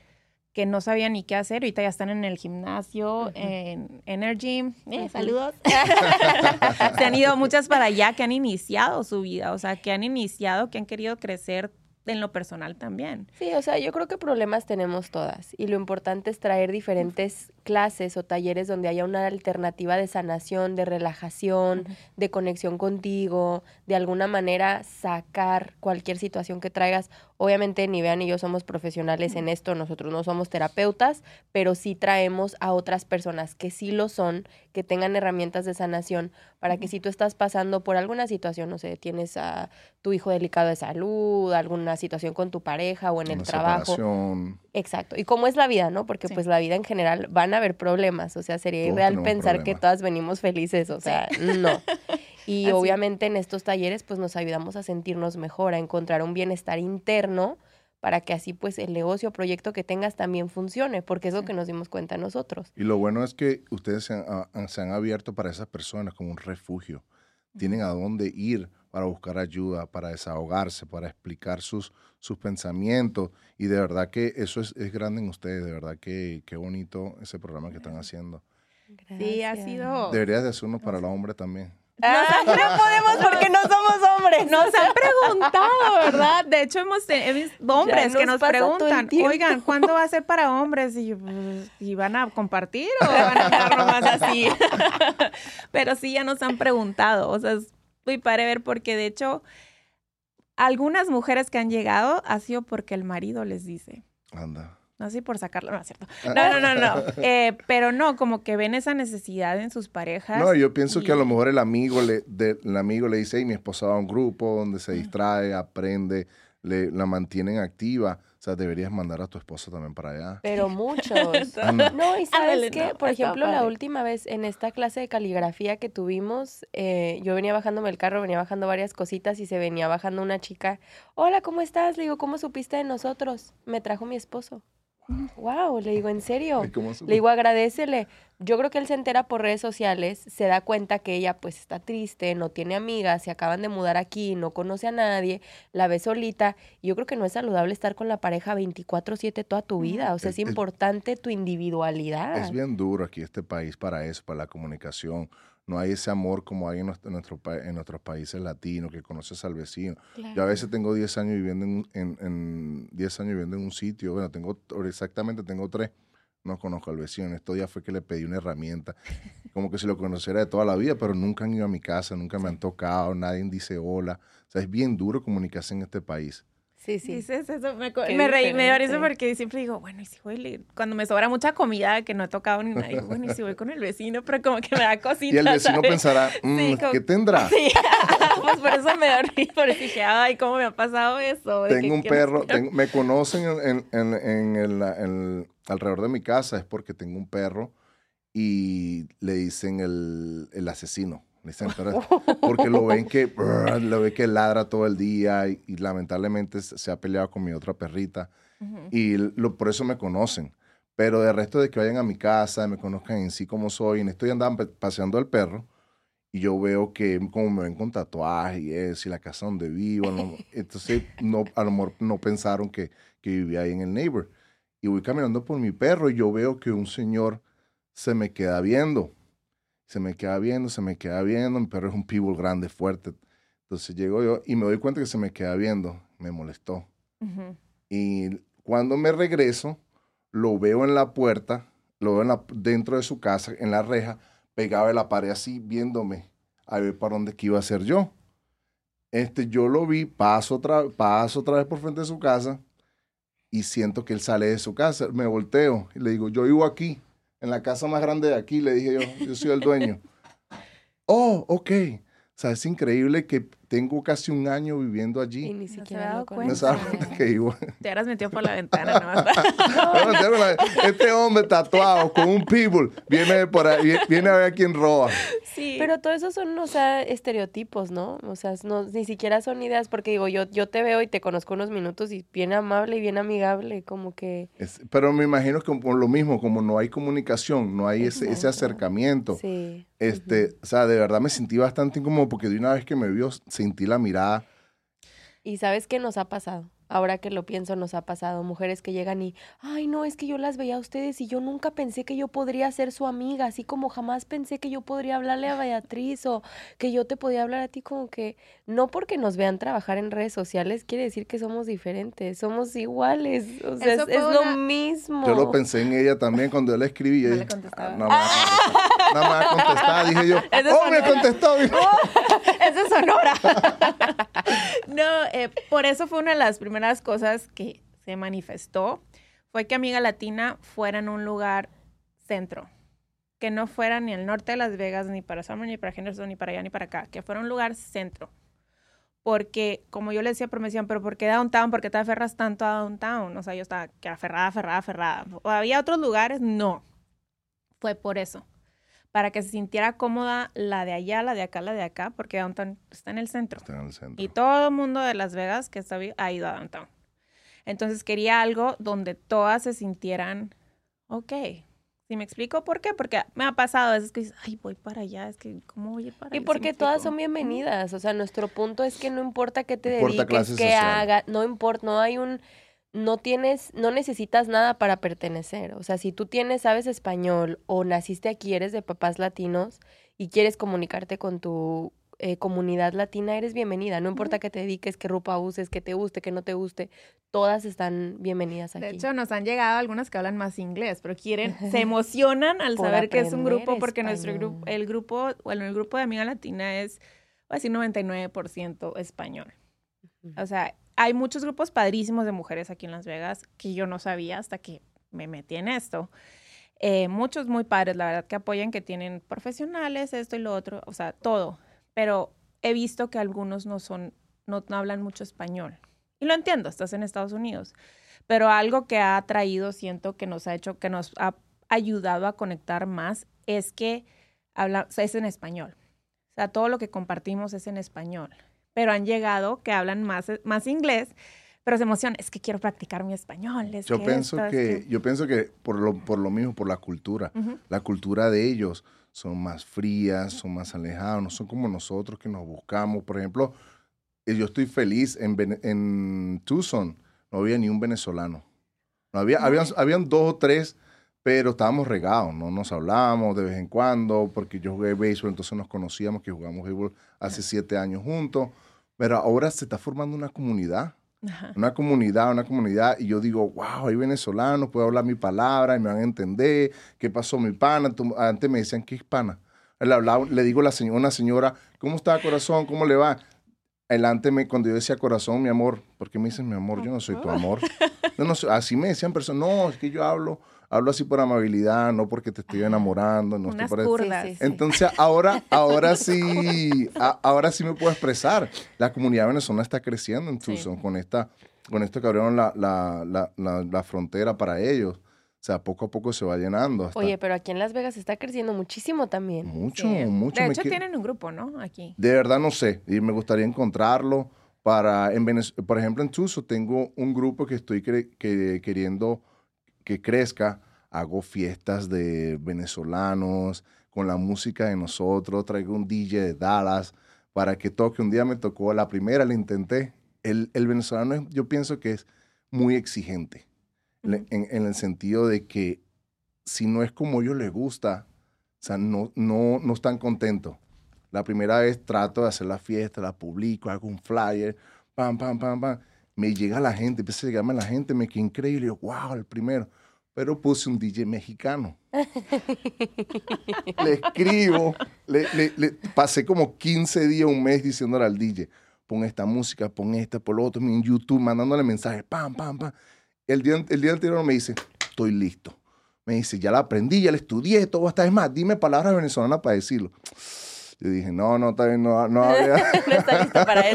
S2: que no sabían ni qué hacer, ahorita ya están en el gimnasio, en Energy, eh, saludos. <laughs> Se han ido muchas para allá que han iniciado su vida, o sea, que han iniciado, que han querido crecer en lo personal también.
S3: Sí, o sea, yo creo que problemas tenemos todas y lo importante es traer diferentes clases o talleres donde haya una alternativa de sanación, de relajación, de conexión contigo, de alguna manera sacar cualquier situación que traigas. Obviamente ni Vean ni yo somos profesionales en esto, nosotros no somos terapeutas, pero sí traemos a otras personas que sí lo son, que tengan herramientas de sanación para que si tú estás pasando por alguna situación, no sé, tienes a tu hijo delicado de salud, alguna situación con tu pareja o en el trabajo.
S1: separación.
S3: Exacto. Y cómo es la vida, ¿no? Porque
S2: Sí.
S3: pues la vida en general van a haber problemas. O sea, sería
S1: Todos
S3: irreal pensar que todas venimos felices. O sea, no. <laughs> Y
S2: Así.
S3: obviamente en estos talleres pues nos ayudamos a sentirnos mejor, a encontrar un bienestar interno para que así pues el negocio o proyecto que tengas también funcione, porque es lo que nos dimos cuenta nosotros.
S1: Y lo bueno es que ustedes se han, a- se han abierto para esas personas como un refugio. Tienen a dónde ir para buscar ayuda, para desahogarse, para explicar sus, sus pensamientos. Y de verdad que eso es, es grande en ustedes. De verdad que qué bonito ese programa que están haciendo.
S2: Sí, ha sido...
S1: Deberías de hacer uno para el hombre también.
S3: Ah, no podemos porque no somos hombres.
S2: Nos han preguntado, ¿verdad? De hecho, hemos te- he visto hombres
S3: nos
S2: que nos preguntan, oigan, ¿cuándo va a ser para hombres? Y pues, ¿y van a compartir o van a andar nomás así? <laughs> Pero sí, ya nos han preguntado. O sea, es muy padre ver porque, de hecho, algunas mujeres que han llegado ha sido porque el marido les dice.
S1: Anda.
S2: No así por sacarlo, no es cierto. No, no, no, no. <laughs> Eh, pero no, como que ven esa necesidad en sus parejas.
S1: No, yo pienso que a lo mejor el amigo le, de- el amigo le dice, "Hey, mi esposa va a un grupo donde se distrae, aprende, le, la mantienen activa. O sea, deberías mandar a tu esposa también para allá.
S3: Pero <laughs> muchos.
S1: Anda.
S3: No, y sabes
S2: no,
S3: por ejemplo, la última vez en esta clase de caligrafía que tuvimos, eh, yo venía bajándome el carro, venía bajando varias cositas y se venía bajando una chica. Hola, ¿cómo estás? Le digo, ¿cómo supiste de nosotros? Me trajo mi esposo. Wow, le digo, ¿en serio?
S1: ¿Y cómo se-
S3: Le digo, agradecele. Yo creo que él se entera por redes sociales, se da cuenta que ella pues está triste, no tiene amigas, se acaban de mudar aquí, no conoce a nadie, la ve solita. Yo creo que no es saludable estar con la pareja 24/7 toda tu vida. O sea, es- importante tu individualidad.
S1: Es bien duro aquí este país para eso, para la comunicación. No hay ese amor como hay en, nuestro, en nuestro en nuestros países latinos, que conoces al vecino. Yo a veces tengo 10 años viviendo en, en, en 10 años viviendo en un sitio, bueno, tengo exactamente tengo tres, no conozco al vecino. En estos días fue que le pedí una herramienta, como que si lo conociera de toda la vida, pero nunca han ido a mi casa, nunca me han tocado, nadie dice hola. O sea, es bien duro comunicarse en este país.
S3: Sí, sí.
S2: Dices eso, me, me reí, me dio risa
S3: diferente.
S2: porque siempre digo, bueno, y si voy, cuando me sobra mucha comida que no he tocado ni nada, digo, bueno, y si voy con el vecino, pero como que me da cosita, <laughs>
S1: Y el vecino
S2: ¿sabes?
S1: pensará, "Mm,
S2: Sí, como-
S1: ¿qué tendrá? <laughs>
S2: Sí, <laughs> pues por eso me dio risa, porque dije, ay, ¿cómo me ha pasado eso?
S1: Tengo un perro, tengo- me conocen en, en- en- el- alrededor de mi casa, es porque tengo un perro y le dicen el, el asesino. Porque lo ven que brr, lo ven que ladra todo el día y, y lamentablemente se ha peleado con mi otra perrita y lo, por eso me conocen. Pero de resto de que vayan a mi casa, me conozcan en sí como soy, en esto ya andaban pa- paseando al perro y yo veo que como me ven con tatuajes y eso, y la casa donde vivo, no- <laughs> entonces no, a lo mejor no pensaron que, que vivía ahí en el neighbor. Y voy caminando por mi perro y yo veo que un señor se me queda viendo. Se me queda viendo, se me queda viendo. Mi perro es un pitbull grande, fuerte. Entonces llego yo y me doy cuenta que se me queda viendo. Me molestó. Y cuando me regreso, lo veo en la puerta, lo veo en la- dentro de su casa, en la reja, pegado en la pared así, viéndome a ver para dónde que iba a ser yo. Este, yo lo vi, paso otra, paso otra vez por frente de su casa y siento que él sale de su casa. Me volteo y le digo, yo vivo aquí, en la casa más grande de aquí, le dije yo, yo soy el dueño. oh, ok. O sea, es increíble que, tengo casi un año viviendo
S3: Y
S1: allí.
S3: ni
S2: se
S3: siquiera
S2: había
S3: lo
S2: dado
S1: No <laughs>
S2: cuenta.
S1: sabes que iba.
S2: Te habrás metido por la ventana, ¿no? <laughs>
S1: Este hombre tatuado con un people viene por ahí, viene- a ver a quién roba.
S2: sí.
S3: Pero todo eso son, o sea, estereotipos, ¿no? O sea, no, ni siquiera son ideas, porque digo, yo, yo te veo y te conozco unos minutos y bien amable y bien amigable, como que...
S1: Es- pero me imagino que por lo mismo, como no hay comunicación, no hay ese, ese acercamiento.
S3: Sí.
S1: Este, o sea, de verdad me sentí bastante incómodo porque de una vez que me vio sentí la mirada.
S3: Y sabes qué nos ha pasado. Ahora que lo pienso, nos ha pasado. Mujeres que llegan y, ay, no, es que yo las veía a ustedes y yo nunca pensé que yo podría ser su amiga, así como jamás pensé que yo podría hablarle a Beatriz o que yo te podía hablar a ti, como que no porque nos vean trabajar en redes sociales quiere decir que somos diferentes, somos iguales. O sea,
S2: Eso
S3: es, es lo
S2: una-
S3: mismo.
S1: Yo lo pensé en ella también cuando yo le escribí. yo
S2: No le contestaba.
S1: "Ah, no me va a contestar, no me va a contestar", dije yo.
S3: Eso
S1: ¡Oh, me contestó! <laughs>
S3: Esa es Sonora. <laughs>
S2: No, eh, por eso fue una de las primeras cosas que se manifestó, fue que Amiga Latina fuera en un lugar centro, que no fuera ni al norte de Las Vegas, ni para Summer, ni para Henderson, ni para allá, ni para acá, que fuera un lugar centro. Porque, como yo le decía, pero me pero ¿por qué downtown? ¿Por qué te aferras tanto a downtown? O sea, yo estaba que aferrada, aferrada, aferrada. ¿O ¿Había otros lugares? No. Fue por eso. Para que se sintiera cómoda la de allá, la de acá, la de acá, porque downtown está en el centro.
S1: Está en el centro.
S2: Y todo el mundo de Las Vegas que está ha ido a Downtown. Entonces quería algo donde todas se sintieran, ok. ¿Sí me explico por qué? Porque me ha pasado a veces que dices, ay, voy para allá, es que, ¿cómo voy a ir para
S3: Y
S2: allá? ¿Sí
S3: porque todas son bienvenidas. O sea, nuestro punto es que no importa qué te
S1: No importa
S3: dediques, qué hagas, no importa, no hay un, no tienes, no necesitas nada para pertenecer. O sea, si tú tienes, sabes español o naciste aquí, eres de papás latinos y quieres comunicarte con tu eh, comunidad latina, eres bienvenida. No importa qué te dediques, qué ropa uses, que te guste, que no te guste, todas están bienvenidas aquí.
S2: De hecho, nos han llegado algunas que hablan más inglés, pero quieren, se <laughs> emocionan al saber que es un grupo, porque nuestro grupo, el grupo, bueno, el grupo de Amiga Latina es, voy a decir, 99% español. O sea, hay muchos grupos padrísimos de mujeres aquí en Las Vegas que yo no sabía hasta que me metí en esto. Eh, muchos muy padres, la verdad, que apoyan, que tienen profesionales, esto y lo otro, o sea, todo. Pero he visto que algunos no son, no, hablan mucho español. Y lo entiendo, estás en Estados Unidos. Pero algo que ha traído, siento que nos ha hecho, que nos ha ayudado a conectar más, es que habla, o sea, es en español. O sea, todo lo que compartimos es en español. Pero han llegado que hablan más, más inglés, pero se emocionan. Es que quiero practicar mi español. es
S1: Yo
S2: que
S1: pienso
S2: esto, es
S1: que, yo pienso que por lo, por lo mismo, por la cultura, la cultura de ellos son más frías, son más alejados, no son como nosotros que nos buscamos. Por ejemplo, eh, yo estoy feliz en, en Tucson, no había ni un venezolano. No había, habían, habían dos o tres, pero estábamos regados, no nos hablábamos de vez en cuando, porque yo jugué béisbol, entonces nos conocíamos, que jugamos béisbol hace siete años juntos. Pero ahora se está formando una comunidad
S2: Ajá.
S1: una comunidad, una comunidad, y yo digo, wow, hay venezolanos, puedo hablar mi palabra y me van a entender, ¿qué pasó mi pana? Antes me decían, ¿qué es pana? Le, hablaba, le digo a la señora, una señora, ¿cómo está corazón? ¿Cómo le va? Adelante, me, cuando yo decía corazón, mi amor, ¿por qué me dicen mi amor? Yo no soy tu amor. Yo no soy- así me decían personas, no, es que yo hablo, hablo así por amabilidad, no porque te estoy enamorando, no estoy
S2: Unas curdas.
S3: Sí, sí, sí.
S1: entonces ahora, <laughs> ahora sí, a- ahora sí me puedo expresar. La comunidad venezolana está creciendo en
S2: Sí.
S1: Tucson con esta, con esto que abrieron la, la, la, la, la frontera para ellos. O sea, poco a poco se va llenando. hasta-
S3: Oye, pero aquí en Las Vegas está creciendo muchísimo también.
S1: mucho,
S2: Sí.
S1: mucho.
S2: De hecho, tienen un grupo, ¿no? Aquí.
S1: De verdad no sé, y me gustaría encontrarlo para, en Venez- por ejemplo, en Tucson tengo un grupo que estoy cre- que- queriendo que crezca. Hago fiestas de venezolanos con la música de nosotros. Traigo un DJ de Dallas para que toque. Un día me tocó, la primera la intenté. El, el venezolano yo pienso que es muy exigente en, en el sentido de que si no es como ellos les gusta, o sea, no, no, no están contentos. La primera vez trato de hacer la fiesta, la publico, hago un flyer, pam, pam, pam, pam. Me llega la gente, empieza a llegarme la gente, me quedé increíble, yo, wow, el primero. Pero puse un DJ mexicano. <laughs> le escribo, le, pasé como 15 días, un mes diciéndole al DJ, pon esta música, pon esta, por lo otro, en YouTube, mandándole mensajes, pam, pam, pam. El día, el día anterior me dice, estoy listo. Me dice, ya la aprendí, ya la estudié, todo está. Es más, dime palabras venezolanas para decirlo. Yo dije, no, no, bien, no, no había. <laughs>
S3: no está listo para <laughs> de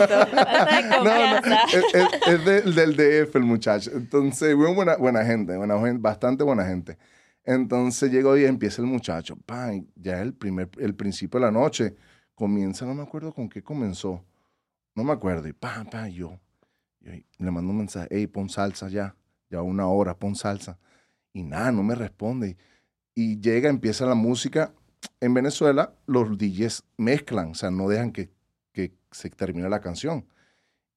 S1: No, no, es, es- es de- del DF el muchacho. Entonces, muy buena, buena gente, buena bastante buena gente. Entonces llegó y empieza el muchacho. Pan, ya el primer, el principio de la noche comienza, no me acuerdo con qué comenzó. No me acuerdo. Y pam, pam, yo, yo le mando un mensaje, hey, pon salsa ya. Ya una hora, pon salsa. Y nada, no me responde. Y llega, empieza la música. En Venezuela, los DJs mezclan, o sea, no dejan que, que se termine la canción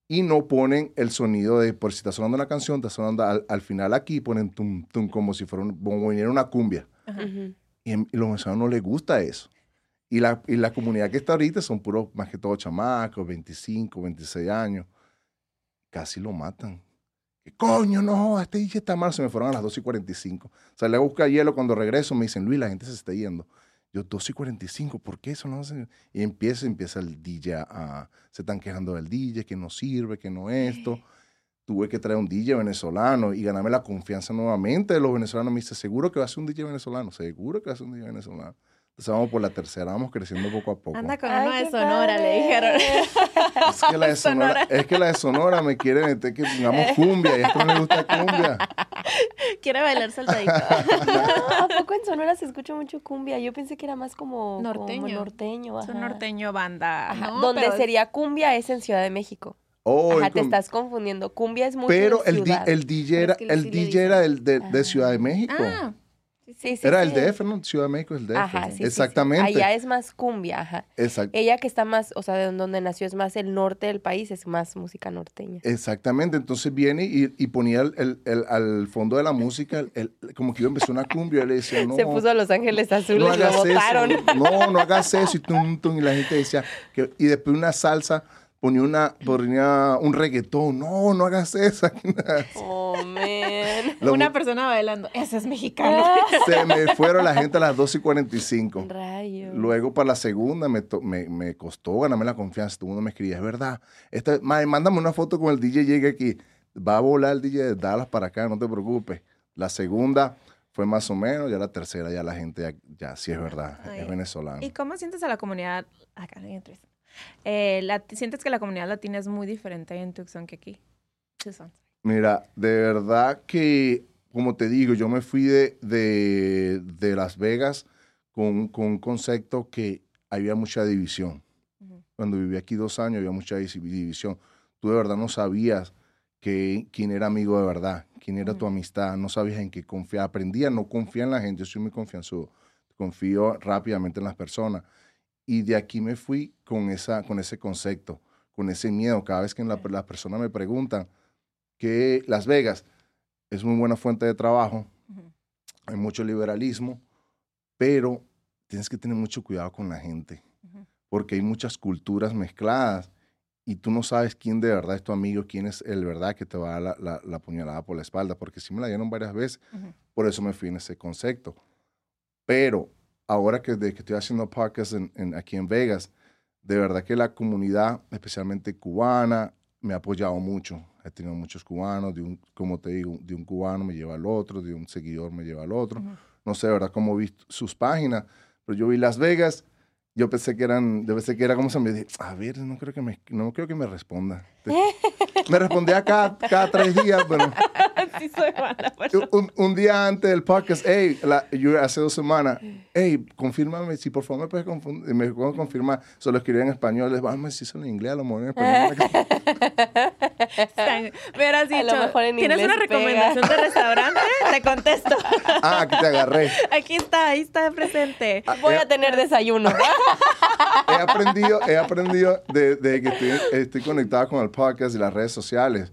S1: y no ponen el sonido de, por si está sonando la canción, está sonando al, al final aquí, ponen tum, tum, como si fuera un, como viniera una cumbia.
S3: Ujú.
S1: Y, en- y los venezolanos no les gusta eso. Y la, y la comunidad que está ahorita son puros, más que todo, chamacos, 25, 26 años. Casi lo matan. ¿Qué coño? No, este DJ está mal. Se me fueron a las 2 y 45. Salí a buscar hielo. Cuando regreso me dicen, Luis, la gente se está yendo. Yo, 2 y 45, ¿por qué eso no se...? Y empieza, empieza el DJ a... a- se están quejando del DJ, que no sirve, que no esto. Tuve que traer un DJ venezolano y ganarme la confianza nuevamente de los venezolanos. Me dice, seguro que va a ser un DJ venezolano, seguro que va a ser un DJ venezolano. Entonces vamos por la tercera, vamos creciendo poco a poco.
S2: Anda con
S3: Ay,
S2: uno de Sonora, le dijeron. <laughs>
S1: Es que la de <laughs> Sonora, es que la de Sonora me quiere meter que pongamos cumbia y esto le gusta cumbia. <laughs>
S2: Quiere bailar saltadito.
S3: No, ¿A poco en Sonora se escucha mucho cumbia? Yo pensé que era más como
S2: Norteño.
S3: Como norteño
S2: Es un
S3: ajá.
S2: norteño banda.
S3: Ajá,
S2: ¿no?
S3: Donde
S2: Pero-
S3: sería cumbia es en Ciudad de México.
S1: Oh,
S3: Ajá, te estás confundiendo. Cumbia es mucho
S1: pero
S3: en
S1: el,
S3: ciudad.
S1: el DJ
S2: Pero
S1: era,
S2: es que
S1: el DJ era de, de Ciudad de México.
S2: Ah,
S3: Sí, sí,
S1: era
S3: sí.
S1: el DF, ¿no? Ciudad de México es el DF.
S3: Ajá, sí.
S1: Exactamente.
S3: Allá es más cumbia, ajá. Ella que está más, o sea, de donde nació es más el norte del país, es más música norteña.
S1: Exactamente, entonces viene y, y ponía el, el- el- al fondo de la música, como que a empezar una cumbia, y le decía, <laughs> no,
S3: Se puso a Los Ángeles
S1: no
S3: Azules, lo
S1: hagas
S3: votaron.
S1: eso, no, no hagas eso, y, tum, tum, y la gente decía, que, y después una salsa, ponía, una, ponía un reggaetón, no, no hagas eso. <laughs>
S3: Oh, man.
S2: Una persona bailando. Ese es mexicano. <laughs>
S1: Se me <laughs> fueron la gente a las 2 y 45.
S3: Rayos.
S1: Luego para la segunda me, to- me, me costó ganarme la confianza. Todo el mundo me escribía, es verdad. Esta, mae, mándame una foto con el DJ, llega aquí. Va a volar el DJ de Dallas para acá, no te preocupes. La segunda fue más o menos, ya la tercera ya la gente ya, ya sí es verdad,
S2: Ay.
S1: es venezolano.
S2: ¿Y cómo sientes a la comunidad? Acá, en. Eh, la- ¿Sientes que la comunidad latina es muy diferente en Tucson que aquí? Tucson.
S1: Mira, de verdad que, como te digo, yo me fui de, de, de Las Vegas con, con un concepto que había mucha división. Cuando viví aquí dos años había mucha división. Tú de verdad no sabías que, quién era amigo de verdad, quién era tu amistad, no sabías en qué confiar. Aprendí a no confiar en la gente, yo soy muy confianzudo. Confío rápidamente en las personas. Y de aquí me fui con, esa, con ese concepto, con ese miedo. Cada vez que la- las personas me preguntan que Las Vegas es muy buena fuente de trabajo, hay mucho liberalismo, pero tienes que tener mucho cuidado con la gente, porque hay muchas culturas mezcladas y tú no sabes quién de verdad es tu amigo, quién es el verdad que te va a dar la, la- la puñalada por la espalda, porque sí me la dieron varias veces, por eso me fui en ese concepto. Pero ahora que, de que estoy haciendo podcast en- en- aquí en Vegas, de verdad que la comunidad, especialmente cubana, me ha apoyado mucho. He tenido muchos cubanos, de un, como te digo, de un cubano me lleva al otro, de un seguidor me lleva al otro.
S2: Ujú.
S1: No sé, de verdad, cómo vi sus páginas, pero yo vi Las Vegas, yo pensé que eran, yo pensé que era como se me dije, a ver, no creo que me, no creo que me responda. <laughs> me respondía cada, cada tres días, pero <laughs>
S2: sí soy mala persona.
S1: un, un día antes del podcast, hey, la- yo hace dos semanas, hey, confírmame, si por favor me puedes confun- me puedo confirmar, solo escribí en español, les vamos a decir en inglés, a lo mejor en español.
S3: Lo
S2: dicho,
S3: mejor en
S2: ¿tienes una
S3: pega".
S2: recomendación de restaurante? Te contesto.
S1: ah, aquí te agarré.
S2: Aquí está, ahí está presente.
S3: Voy a tener desayuno.
S1: He aprendido, he aprendido de, de que estoy, estoy conectado con el podcast y las redes sociales,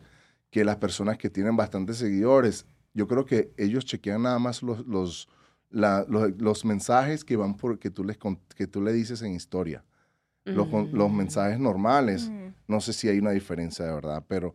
S1: que las personas que tienen bastantes seguidores, yo creo que ellos chequean nada más los, los, la- los, los mensajes que van por que tú, les, con- que tú le dices en historia. Los, los
S3: Mm.
S1: mensajes normales,
S2: Mm.
S1: no sé si hay una diferencia de verdad, pero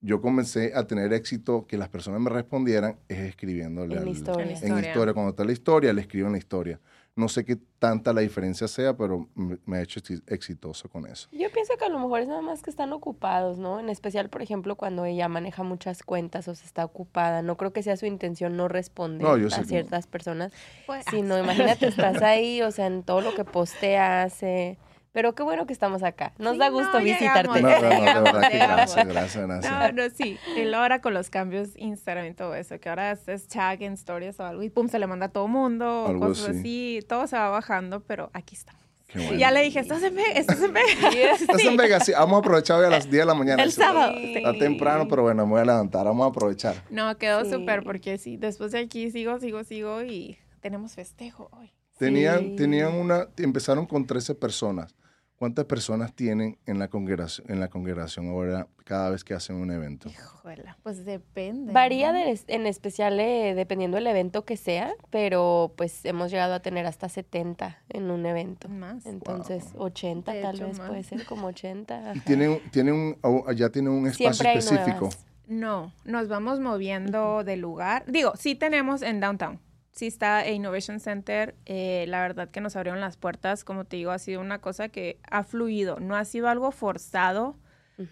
S1: yo comencé a tener éxito que las personas me respondieran es escribiéndole
S3: En
S1: al-
S3: historia.
S2: En
S1: en
S2: Historia.
S1: historia. Cuando está la historia, le escribo en la historia. No sé qué tanta la diferencia sea, pero me, ha hecho exi- exitoso con eso.
S3: Yo pienso que a lo mejor es nada más que están ocupados, ¿no? En especial, por ejemplo, cuando ella maneja muchas cuentas o se está ocupada. No creo que sea su intención no responder
S1: No, yo
S3: a
S1: sé que no.
S3: ciertas personas.
S2: Pues,
S3: Sino, imagínate, estás <laughs> ahí, o sea, en todo lo que postea, hace. Pero qué bueno que estamos acá. Nos
S2: Sí,
S3: da
S2: no,
S3: gusto
S2: llegamos,
S3: visitarte.
S1: No, no, no, de
S2: Llegamos,
S1: verdad que <laughs>
S2: llegamos.
S1: gracias, gracias, gracias.
S2: No, no, sí. Y luego ahora con los cambios Instagram y todo eso, que ahora es tag en stories o algo y pum, se le manda a todo mundo, o
S1: Algo
S2: cosas
S1: así.
S2: así, todo se va bajando, pero aquí estamos.
S1: Bueno.
S2: ya le dije, estás en Vegas, estás en Vegas.
S1: Estás en Vegas, sí, vamos a aprovechar hoy a las 10 de la mañana.
S2: El sábado.
S1: Está temprano, pero bueno, me voy a levantar, vamos a aprovechar.
S2: No, quedó
S3: Sí.
S2: súper porque sí, después de aquí sigo, sigo, sigo y tenemos festejo hoy.
S1: Tenían,
S3: Sí.
S1: tenían una, empezaron con 13 personas. ¿Cuántas personas tienen en la congregación, en la congregación ahora cada vez que hacen un evento?
S2: Híjola, pues depende.
S3: Varía
S2: ¿no?
S3: de- en especial eh, dependiendo del evento que sea, pero pues hemos llegado a tener hasta 70 en un evento.
S2: Más.
S3: Entonces, 80
S2: De
S3: tal
S2: hecho,
S3: vez
S2: más.
S3: puede ser como 80.
S1: Y tienen, tienen un, oh, ya tienen un espacio
S3: Siempre hay
S1: específico.
S3: nuevas.
S2: No, nos vamos moviendo de lugar. Digo, sí tenemos en Downtown. Sí está el Innovation Center. eh, la verdad que nos abrieron las puertas. Como te digo, ha sido una cosa que ha fluido. No ha sido algo forzado,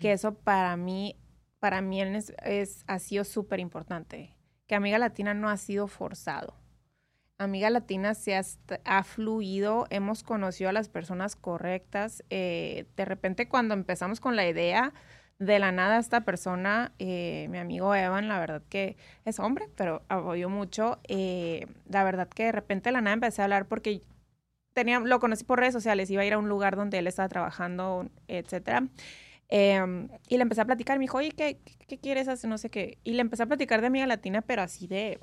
S2: que eso para mí, para mí es, es- ha sido súper importante. Que Amiga Latina no ha sido forzado. Amiga Latina se ha, ha fluido, hemos conocido a las personas correctas. eh, de repente cuando empezamos con la idea, de la nada esta persona, eh, mi amigo Evan, la verdad que es hombre, pero apoyó mucho. eh, la verdad que de repente de la nada empecé a hablar porque tenía, lo conocí por redes sociales, iba a ir a un lugar donde él estaba trabajando, etcétera. Em, y le empecé a platicar, me dijo, oye, ¿qué, qué, quieres hacer? No sé qué. Y le empecé a platicar de Amiga Latina, pero así de,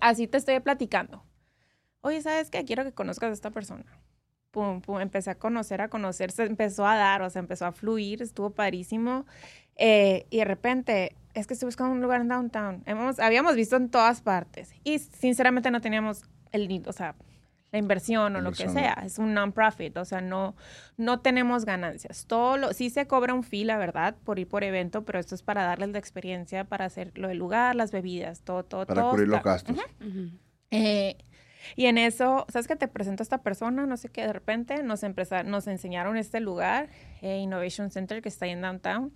S2: así te estoy platicando. Oye, ¿sabes qué? Quiero que conozcas a esta persona. Pum, pum, empecé a conocer, a conocer, se empezó a dar, o sea, empezó a fluir, estuvo parísimo. Eh, y de repente, es que estoy buscando un lugar en downtown. Hemos, habíamos visto en todas partes. Y sinceramente no teníamos el, o sea, la inversión o lo que
S1: Inversión.
S2: sea. Es un non-profit, o sea, no, no tenemos ganancias. Todo lo, sí se cobra un fee, la verdad, por ir por evento, pero esto es para darles la experiencia, para hacer lo del lugar, las bebidas, todo, todo,
S1: Para
S2: todo
S1: cubrir los
S2: está-
S1: gastos.
S3: Ujú.
S2: eh, y en eso, ¿sabes que te presento a esta persona? No sé qué, de repente nos, empeza- nos enseñaron este lugar, eh, Innovation Center, que está ahí en Downtown.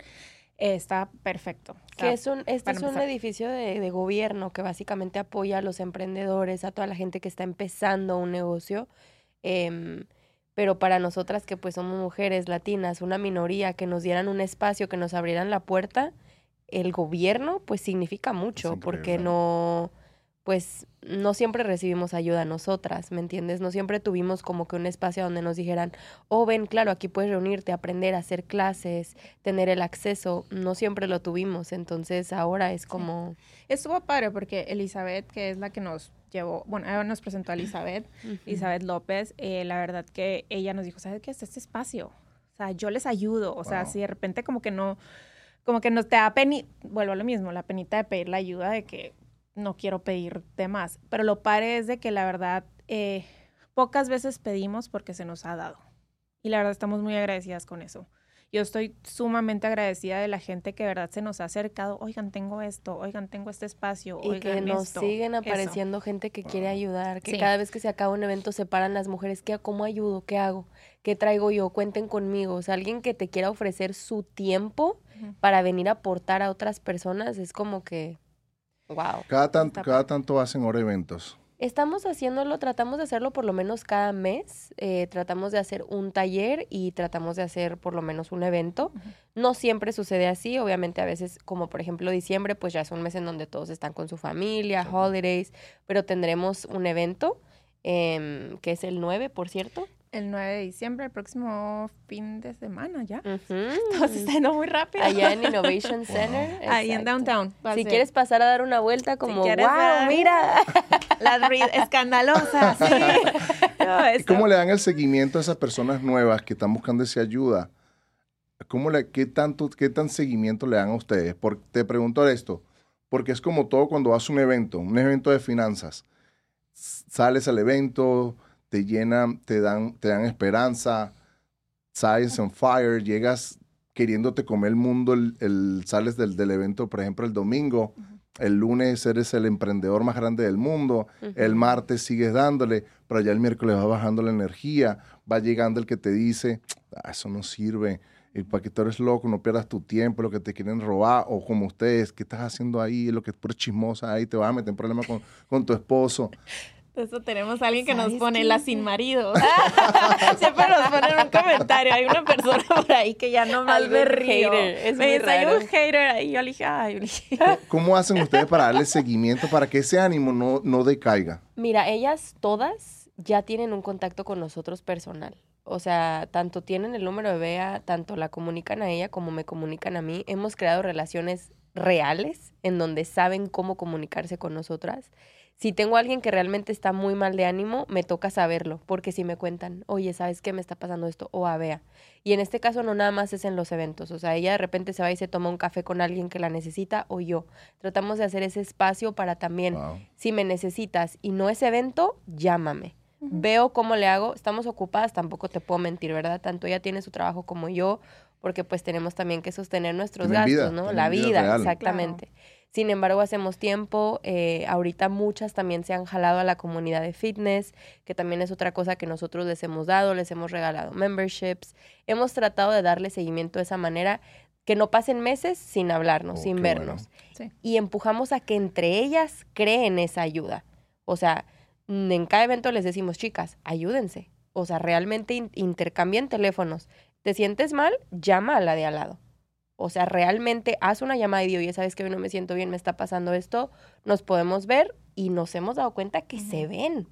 S2: Eh, está perfecto.
S3: Que es un, este es un edificio de, de gobierno que básicamente apoya a los emprendedores, a toda la gente que está empezando un negocio. em, pero para nosotras que pues somos mujeres latinas, una minoría, que nos dieran un espacio, que nos abrieran la puerta, el gobierno pues significa mucho, porque no, pues no siempre recibimos ayuda nosotras, ¿me entiendes? No siempre tuvimos como que un espacio donde nos dijeran, oh, ven, claro, aquí puedes reunirte, aprender, hacer clases, tener el acceso. No siempre lo tuvimos, entonces ahora es como...
S2: Estuvo padre porque Elizabeth, que es la que nos llevó, bueno, ella nos presentó a Elizabeth, Elizabeth López, eh, la verdad que ella nos dijo, ¿sabes qué es este espacio? O sea, yo les ayudo. O sea, si de repente como que no, como que nos te da peni, vuelvo a lo mismo, la penita de pedir la ayuda de que no quiero pedir de más. Pero lo padre es de que la verdad, eh, pocas veces pedimos porque se nos ha dado. Y la verdad estamos muy agradecidas con eso. Yo estoy sumamente agradecida de la gente que de verdad se nos ha acercado. Oigan, tengo esto, oigan, tengo este espacio.
S3: Y que
S2: oigan
S3: nos
S2: esto",
S3: siguen
S2: eso.
S3: apareciendo gente que quiere ayudar, que
S2: Sí.
S3: cada vez que se acaba un evento se paran las mujeres, ¿qué, ¿cómo ayudo? ¿Qué hago? ¿Qué traigo yo? Cuenten conmigo. O sea, alguien que te quiera ofrecer su tiempo para venir a aportar a otras personas es como que, wow.
S1: Cada, tanto, cada tanto hacen ahora eventos.
S3: Estamos haciéndolo, tratamos de hacerlo por lo menos cada mes, eh, tratamos de hacer un taller y tratamos de hacer por lo menos un evento. No siempre sucede así, obviamente a veces, como por ejemplo diciembre, pues ya es un mes en donde todos están con su familia,
S1: Sí.
S3: holidays, pero tendremos un evento em, que es el 9, por cierto.
S2: El 9 de diciembre, el próximo fin de semana ya. <laughs> Todo se
S3: Ujú.
S2: está yendo muy rápido.
S3: Allá en Innovation <laughs> Center.
S2: Ahí en. Downtown.
S3: Si
S2: ser.
S3: quieres pasar a dar una vuelta como,
S2: quieres
S3: wow,
S2: dar-
S3: mira. <laughs>
S2: Las escandalosas, sí. No,
S1: ¿Y cómo le dan el seguimiento a esas personas nuevas que están buscando esa ayuda? ¿Cómo le, qué, tanto, ¿Qué tan seguimiento le dan a ustedes? Por- te pregunto esto, porque es como todo cuando vas a un evento, un evento de finanzas. Sales al evento, te llenan, te dan, te dan esperanza, science on fire, llegas queriéndote comer el mundo, el, el- sales del, del evento, por ejemplo, el domingo, el lunes eres el emprendedor más grande del mundo, el martes sigues dándole, pero ya el miércoles va bajando la energía, va llegando el que te dice, "Ah, eso no sirve, y para que tú eres loco, no pierdas tu tiempo, lo que te quieren robar, o como ustedes, ¿qué estás haciendo ahí? Lo que tú eres chismosa ahí, te vas a meter en problemas con, con tu esposo.
S2: Eso tenemos a alguien que nos
S3: ¿Sabes
S2: pone
S3: qué?
S2: la sin marido. <laughs> <laughs> Siempre nos ponen un comentario. Hay una persona por ahí que ya no más me río.
S3: hater, es
S2: me
S3: muy
S2: dice, hay un hater ahí. Yo le dije, ay, yo le dije, <laughs>
S1: ¿Cómo hacen ustedes para darle seguimiento para que ese ánimo no, no decaiga?
S3: Mira, ellas todas ya tienen un contacto con nosotros personal. O sea, tanto tienen el número de Bea, tanto la comunican a ella como me comunican a mí. Hemos creado relaciones reales en donde saben cómo comunicarse con nosotras. Si tengo a alguien que realmente está muy mal de ánimo, me toca saberlo, porque si me cuentan, oye, ¿sabes qué me está pasando esto? O a Bea. Y en este caso no nada más es en los eventos, o sea, ella de repente se va y se toma un café con alguien que la necesita o yo. Tratamos de hacer ese espacio para también
S1: Wow.
S3: si me necesitas y no es evento, llámame. Veo cómo le hago. Estamos ocupadas, tampoco te puedo mentir, ¿verdad? Tanto ella tiene su trabajo como yo, porque pues tenemos también que sostener nuestros gastos,
S1: vida,
S3: ¿no? La
S1: vida
S3: exactamente. Sin embargo, hacemos tiempo. eh, ahorita muchas también se han jalado a la comunidad de fitness, que también es otra cosa que nosotros les hemos dado, les hemos regalado memberships. Hemos tratado de darle seguimiento de esa manera, que no pasen meses sin hablarnos,
S1: Oh,
S3: sin vernos
S2: Sí.
S3: y empujamos a que entre ellas creen esa ayuda. O sea, mm, en cada evento les decimos, chicas, ayúdense. O sea, realmente in- intercambien teléfonos. ¿Te sientes mal? Llama a la de al lado. O sea, realmente haz una llamada y di, oye, sabes que hoy no me siento bien, me está pasando esto, nos podemos ver y nos hemos dado cuenta que se ven.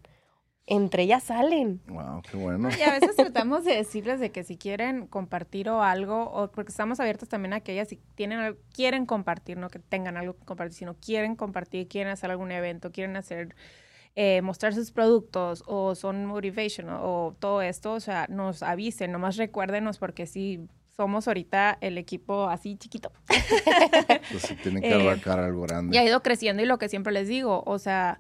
S3: Entre ellas salen.
S1: Wow, qué bueno.
S2: Y a veces tratamos de decirles de que si quieren compartir o algo, o porque estamos abiertos también a que ellas si tienen quieren compartir, no que tengan algo que compartir, sino quieren compartir, quieren hacer algún evento, quieren hacer eh, mostrar sus productos o son motivational o todo esto, o sea, nos avisen, nomás recuérdenos porque si somos ahorita el equipo así chiquito. <laughs>
S1: Sí tienen que
S2: Eh,
S1: algo grande.
S2: Y ha ido creciendo y lo que siempre les digo, o sea,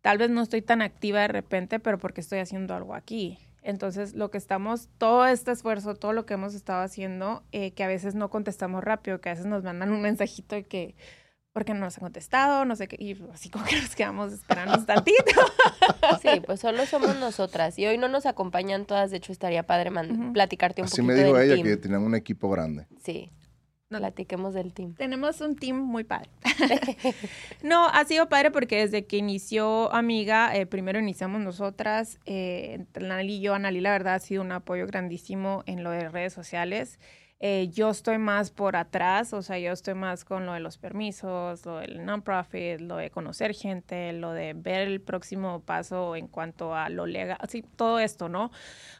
S2: tal vez no estoy tan activa de repente, pero porque estoy haciendo algo aquí. Entonces, lo que estamos, todo este esfuerzo, todo lo que hemos estado haciendo, eh, que a veces no contestamos rápido, que a veces nos mandan un mensajito de que, porque no nos han contestado, no sé qué, y así como que nos quedamos esperando un tantito. <laughs>
S3: Sí, pues solo somos nosotras. Y hoy no nos acompañan todas. De hecho, estaría padre man-
S2: Ujú.
S3: platicarte un
S1: Así
S3: poquito
S1: me dijo
S3: del
S1: ella
S3: team.
S1: que tenían un equipo grande.
S3: Sí,
S2: No.
S3: platiquemos del team.
S2: Tenemos un team muy padre. <laughs> no, ha sido padre porque desde que inició Amiga, eh, primero iniciamos nosotras, eh, entre Anali y yo, Anali la verdad ha sido un apoyo grandísimo en lo de redes sociales. Eh, yo estoy más por atrás, o sea, yo estoy más con lo de los permisos, lo del non-profit, lo de conocer gente, lo de ver el próximo paso en cuanto a lo legal, así, todo esto, ¿no?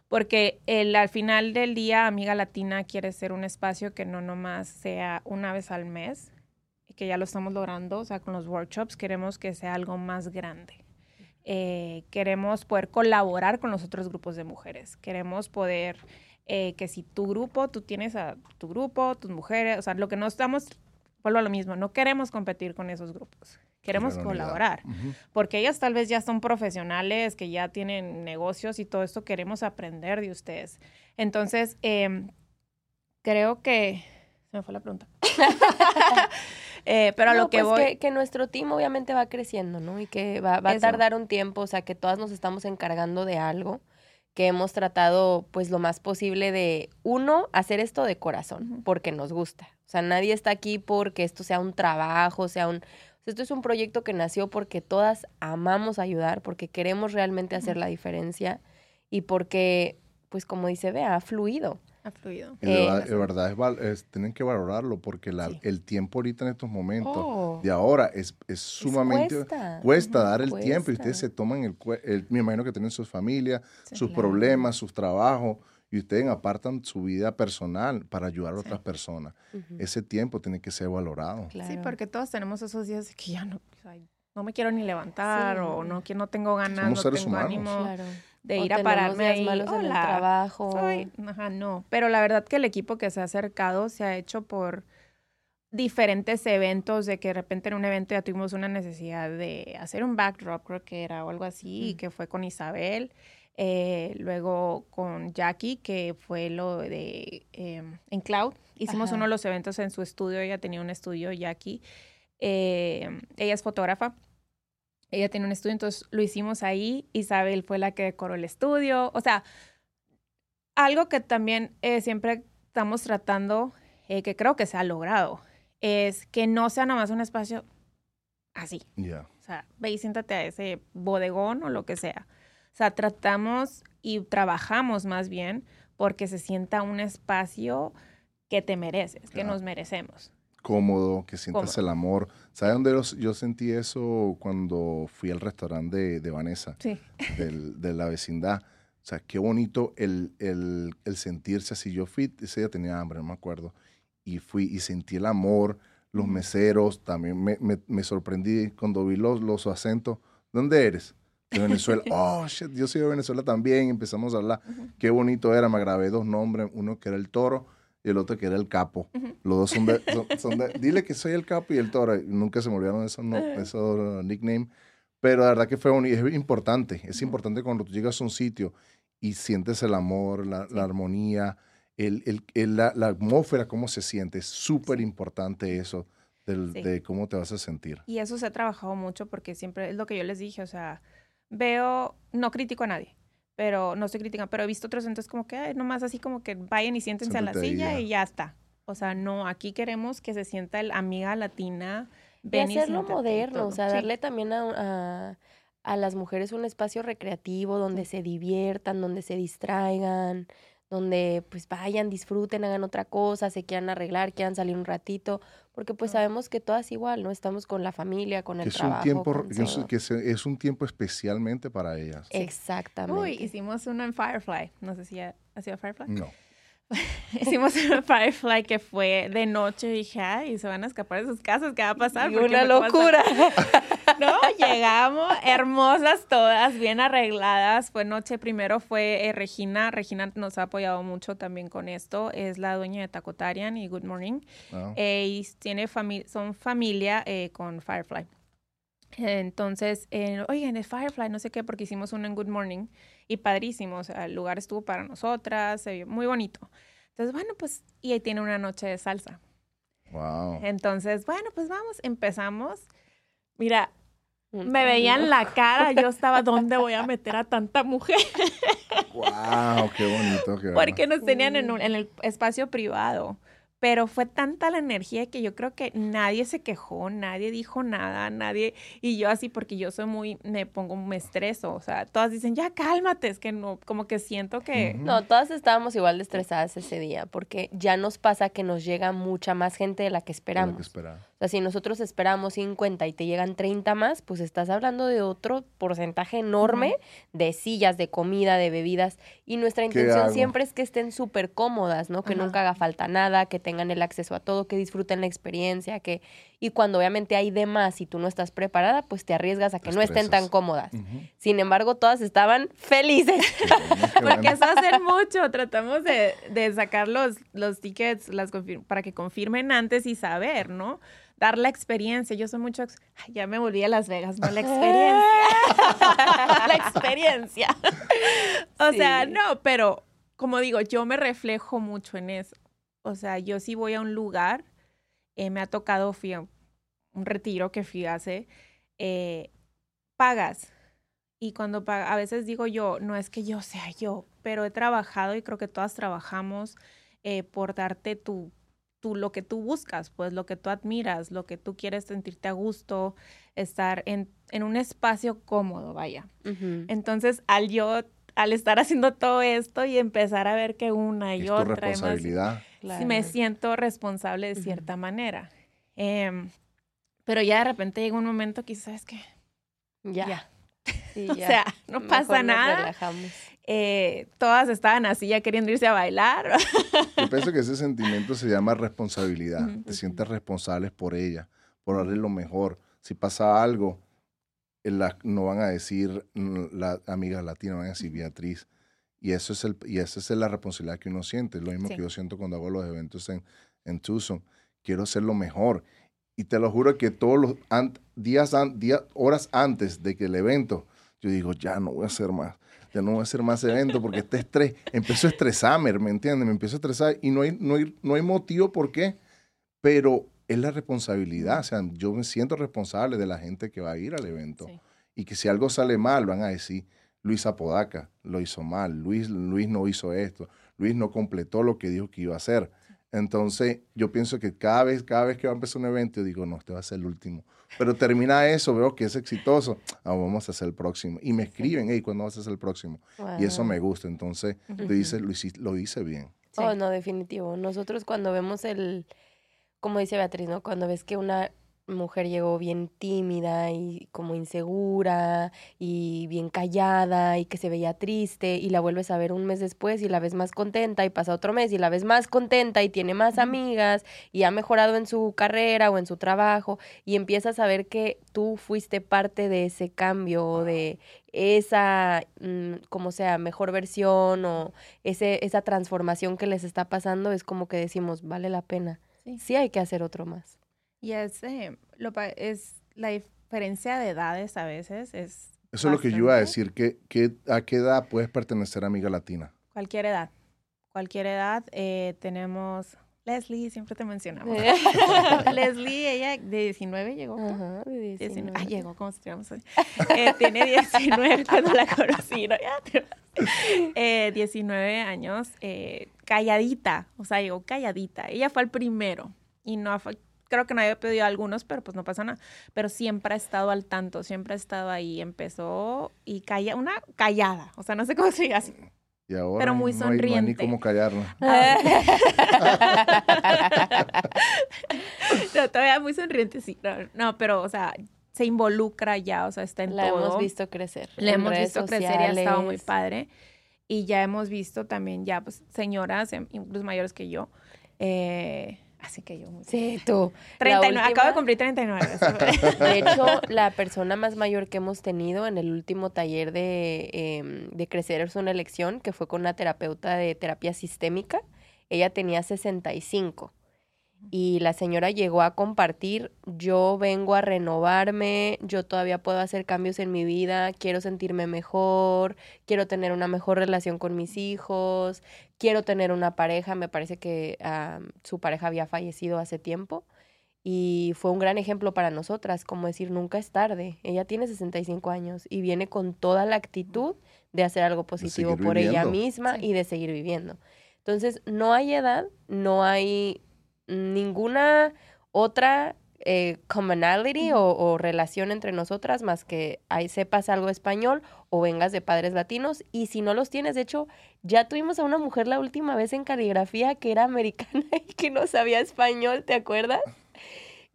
S2: Porque el, al final del día, Amiga Latina quiere ser un espacio que no nomás sea una vez al mes, que ya lo estamos logrando, o sea, con los workshops queremos que sea algo más grande. Eh, queremos poder colaborar con los otros grupos de mujeres. Queremos poder eh, que si tu grupo, tú tienes a tu grupo, tus mujeres, o sea, lo que no estamos, vuelvo a lo mismo, no queremos competir con esos grupos. Queremos colaborar porque ellas tal vez ya son profesionales, que ya tienen negocios y todo esto, queremos aprender de ustedes. Entonces, em, creo que... Se me fue la pregunta. <laughs> Eh, pero a
S3: No,
S2: lo que
S3: pues
S2: voy...
S3: Que, que nuestro team obviamente va creciendo, ¿no? Y que va, va a tardar un tiempo, o sea, que todas nos estamos encargando de algo, que hemos tratado, pues, lo más posible de, uno, hacer esto de corazón, porque nos gusta. O sea, nadie está aquí porque esto sea un trabajo, sea un... esto es un proyecto que nació porque todas amamos ayudar, porque queremos realmente hacer la diferencia y porque, pues, como dice Bea, ha fluido.
S2: Ha fluido.
S1: Y de
S3: Eh,
S1: verdad, de verdad es es- tienen que valorarlo porque la-
S2: Sí.
S1: el tiempo ahorita en estos momentos
S3: Oh.
S1: de ahora es, es sumamente
S3: cuesta.
S1: cuesta dar el tiempo y
S3: cuesta.
S1: ustedes se toman el, el- me imagino que tienen sus familias,
S2: Sí.
S1: sus
S3: Claro.
S1: problemas, sus trabajos y ustedes apartan su vida personal para ayudar a otras personas.
S3: Ujú,
S1: Ese tiempo tiene que ser valorado.
S2: Sí,
S3: claro.
S2: porque todos tenemos esos días de que ya no, o sea, no me quiero ni levantar
S3: Sí.
S2: o no, que no tengo ganas,
S1: Somos
S2: no
S1: seres
S2: tengo
S1: humanos.
S2: ánimo
S3: Claro.
S2: De
S3: O
S2: ir a pararme ahí.
S3: malos en el
S2: "Hola,
S3: trabajo.
S2: soy-". Ajá, no. Pero la verdad que el equipo que se ha acercado se ha hecho por diferentes eventos, de que de repente en un evento ya tuvimos una necesidad de hacer un backdrop, creo que era o algo así,
S3: Mm.
S2: que fue con Isabel. Eh, luego con Jackie, que fue lo de em, en Cloud. Hicimos
S3: Ajá.
S2: uno de los eventos en su estudio, ella tenía un estudio, Jackie. Eh, ella es fotógrafa. Ella tiene un estudio, entonces lo hicimos ahí. Isabel fue la que decoró el estudio. O sea, algo que también eh, siempre estamos tratando, eh, que creo que se ha logrado, es que no sea nomás un espacio así,
S1: Ya.
S2: O sea, ve y siéntate a ese bodegón o lo que sea. O sea, tratamos y trabajamos más bien porque se sienta un espacio que te mereces, que nos merecemos.
S1: Cómodo, que sientas el amor. ¿Sabes dónde yo sentí eso cuando fui al restaurante de, Vanessa?
S2: Sí.
S1: de la vecindad. O sea, qué bonito el, el, el, sentirse así. Yo fui, ese día tenía hambre, no me acuerdo, y fui y sentí el amor, los meseros, también me, me, me sorprendí cuando vi los, los acentos. ¿Dónde eres? De Venezuela. <laughs> Oh, shit, yo soy de Venezuela también. Empezamos a hablar. Qué bonito era. Me grabé dos nombres. Uno que era el toro y el otro que era el capo. Los dos son de, <laughs> son, de, Dile que soy el capo y el toro. Nunca se me olvidaron esos, no, esos nicknames. Pero la verdad que fue bonito. Es importante. Es importante cuando tú llegas a un sitio y sientes el amor, la, la armonía, el, el, la, la, atmósfera, cómo se siente. Es súper importante eso del, de cómo te vas a sentir.
S2: Y eso se ha trabajado mucho porque siempre es lo que yo les dije. O sea, veo, no critico a nadie, pero no estoy criticando, pero he visto otros entonces como que ay, nomás así como que vayan y siéntense a la silla y ya está. O sea, no, aquí queremos que se sienta el amiga latina.
S3: y hacerlo moderno, o sea, darle también a, a, las mujeres un espacio recreativo donde se diviertan, donde se distraigan, donde pues vayan, disfruten, hagan otra cosa, se quieran arreglar, quieran salir un ratito, porque pues sabemos que todas igual, ¿no? Estamos con la familia, con el
S1: es
S3: trabajo.
S1: Un tiempo, que, es, un tiempo especialmente para ellas.
S3: Exactamente.
S2: Uy, hicimos uno en Firefly, no sé si ha, ha sido Firefly.
S1: No. <laughs>
S2: Hicimos un Firefly que fue de noche y dije, ay, se van a escapar de sus casas, ¿qué va a pasar?
S3: una locura. <laughs>
S2: no, llegamos, hermosas todas, bien arregladas. Fue noche, primero fue eh, Regina. Regina nos ha apoyado mucho también con esto. Es la dueña de Tacotarian y Good Morning. Eh, y tiene son familia eh, con Firefly. Entonces, oigan, el Firefly, no sé qué, porque hicimos uno en Good Morning y padrísimo, o sea, el lugar estuvo para nosotras, muy bonito. Entonces, bueno, pues, y ahí tiene una noche de salsa.
S1: Wow.
S2: Entonces, bueno, pues vamos, empezamos. Mira, me veían la cara, yo estaba, ¿dónde voy a meter a tanta mujer?
S1: wow, qué bonito. Qué
S2: Porque nos tenían en, en el espacio privado pero fue tanta la energía que yo creo que nadie se quejó, nadie dijo nada, nadie, y yo así porque yo soy muy, me pongo, me estreso, o sea, todas dicen, ya cálmate, es que no, como que siento que...
S3: No, todas estábamos igual de estresadas ese día, porque ya nos pasa que nos llega mucha más gente de la que esperamos. o sea, si nosotros esperamos 50 y te llegan 30 más, pues estás hablando de otro porcentaje enorme de sillas, de comida, de bebidas, y nuestra intención siempre es que estén súper cómodas, ¿no? Que nunca haga falta nada, que tengan el acceso a todo, que disfruten la experiencia, que y cuando obviamente hay demás y tú no estás preparada, pues te arriesgas a que no estén tan cómodas. Sin embargo, todas estaban felices. <laughs>
S2: Porque eso hace mucho. Tratamos de, de sacar los, los tickets las para que confirmen antes y saber, ¿no? Dar la experiencia. Yo soy mucho... ya me volví a Las Vegas, no la experiencia. <laughs> la experiencia. o sea, no, pero como digo, yo me reflejo mucho en eso. O sea, yo sí voy a un lugar, eh, me ha tocado, fui a un retiro que fui hace, eh, pagas. Y cuando pagas, a veces digo yo, no es que yo sea yo, pero he trabajado y creo que todas trabajamos eh, por darte tu, tu, lo que tú buscas, pues lo que tú admiras, lo que tú quieres sentirte a gusto, estar en, en un espacio cómodo, vaya. Entonces, al yo, al estar haciendo todo esto y empezar a ver que una y
S1: es
S2: otra.
S1: Tu responsabilidad
S2: me siento responsable de cierta manera. Em, pero ya de repente llega un momento que, ¿sabes qué?
S3: Ya. <laughs>
S2: o sea, no pasa nada. Eh, todas estaban así ya queriendo irse a bailar. <laughs>
S1: Yo pienso que ese sentimiento se llama responsabilidad. Te sientes responsable por ella, por darle lo mejor. Si pasa algo, no van a decir las amigas latinas, van a decir Beatriz. Y, eso es el, y esa es la responsabilidad que uno siente. Lo mismo que yo siento cuando hago los eventos en, en Tucson. Quiero hacer lo mejor. Y te lo juro que todos los días, días, horas antes de que el evento, yo digo, ya no voy a hacer más. Ya no voy a hacer más evento porque este estrés, empiezo a estresarme, ¿me entiendes? Me empiezo a estresar y no hay, no hay, no hay motivo por qué, pero es la responsabilidad. O sea, yo me siento responsable de la gente que va a ir al evento. Y que si algo sale mal, van a decir, Luis Apodaca lo hizo mal, Luis, Luis no hizo esto, Luis no completó lo que dijo que iba a hacer. Entonces, yo pienso que cada vez, cada vez que va a empezar un evento, yo digo, no, este va a ser el último. Pero termina eso, veo que es exitoso. Ah, vamos a hacer el próximo. Y me escriben, hey, ¿cuándo vas a hacer el próximo? Y eso me gusta. Entonces, tú dices, lo, hici- lo hice bien.
S2: Sí.
S3: Oh, no, definitivo. Nosotros cuando vemos el, como dice Beatriz, ¿no? Cuando ves que una mujer llegó bien tímida y como insegura y bien callada y que se veía triste y la vuelves a ver un mes después y la ves más contenta y pasa otro mes y la ves más contenta y tiene más amigas y ha mejorado en su carrera o en su trabajo y empiezas a ver que tú fuiste parte de ese cambio o de esa, mm, como sea, mejor versión o ese, esa transformación que les está pasando, es como que decimos, vale la pena.
S2: Sí.
S3: Sí hay que hacer otro más.
S2: Y es, eh, lo, pa- es la diferencia de edades a veces es
S1: Eso es lo que yo iba a
S2: bastante.
S1: decir. que que ¿A qué edad puedes pertenecer a Amiga Latina?
S2: Cualquier edad. Cualquier edad. eh, tenemos Leslie, siempre te mencionamos. <laughs> <laughs> Leslie, ella de 19 llegó.
S3: Ajá, de
S2: 19.
S3: 19.
S2: Ah, llegó, como si estuviéramos hoy. Eh, tiene 19 cuando la conocí, ¿no? Ya te- eh, 19 años, eh, calladita, o sea, llegó calladita. Ella fue el primero y no fue, creo que no había pedido a algunos, pero pues no pasa nada. Pero siempre ha estado al tanto, siempre ha estado ahí. Empezó y calla, una callada, o sea, no sé cómo se diga así.
S1: Y ahora
S2: Pero muy
S1: no hay- no hay ni
S2: sonriente.
S1: cómo callarla. <laughs>
S2: No, todavía muy sonriente, sí. No, no, pero, o sea, se involucra ya, o sea, está en
S3: La
S2: todo.
S3: hemos visto crecer.
S2: La hemos visto crecer y ha estado muy
S3: sociales.
S2: padre. Y ya hemos visto también ya, pues, señoras, em, incluso mayores que yo. Eh, así que yo muy...
S3: Sí, tú. La <laughs>
S2: 39, acabo de
S3: última-
S2: cumplir 39. eso- <laughs>
S3: De hecho, la persona más mayor que hemos tenido en el último taller de, em, de Crecer es una elección, que fue con una terapeuta de terapia sistémica, ella tenía 65. Y la señora llegó a compartir, yo vengo a renovarme, yo todavía puedo hacer cambios en mi vida, quiero sentirme mejor, quiero tener una mejor relación con mis hijos, quiero tener una pareja, me parece que ah, su pareja había fallecido hace tiempo y fue un gran ejemplo para nosotras, como decir, nunca es tarde. Ella tiene 65 años y viene con toda la actitud de hacer algo positivo por ella misma
S2: Sí.
S3: y de seguir viviendo. Entonces, no hay edad, no hay ninguna otra eh, commonality o, o relación entre nosotras más que ahí sepas algo español o vengas de padres latinos y si no los tienes, de hecho, ya tuvimos a una mujer la última vez en caligrafía que era americana <laughs> y que no sabía español, ¿te acuerdas?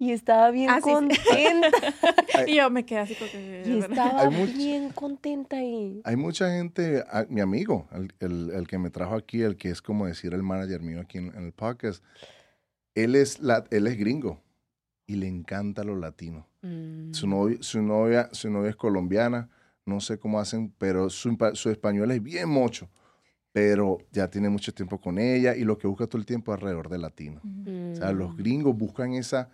S3: Y estaba bien
S2: Ah, sí.
S3: contenta. <laughs>
S2: y yo me quedé así como que...
S3: Y estaba bien contenta y...
S1: Hay mucha gente, a- mi amigo, el, el- el que me trajo aquí, el que es como decir el manager mío aquí en, en el podcast, él es, la, él es gringo y le encanta lo latino.
S3: mm,
S1: Su, novia, su, novia, su novia es colombiana, no sé cómo hacen, pero su, su español es bien mucho. Pero ya tiene mucho tiempo con ella y lo que busca todo el tiempo es alrededor de latino. O sea, los
S3: mm,
S1: gringos buscan esa,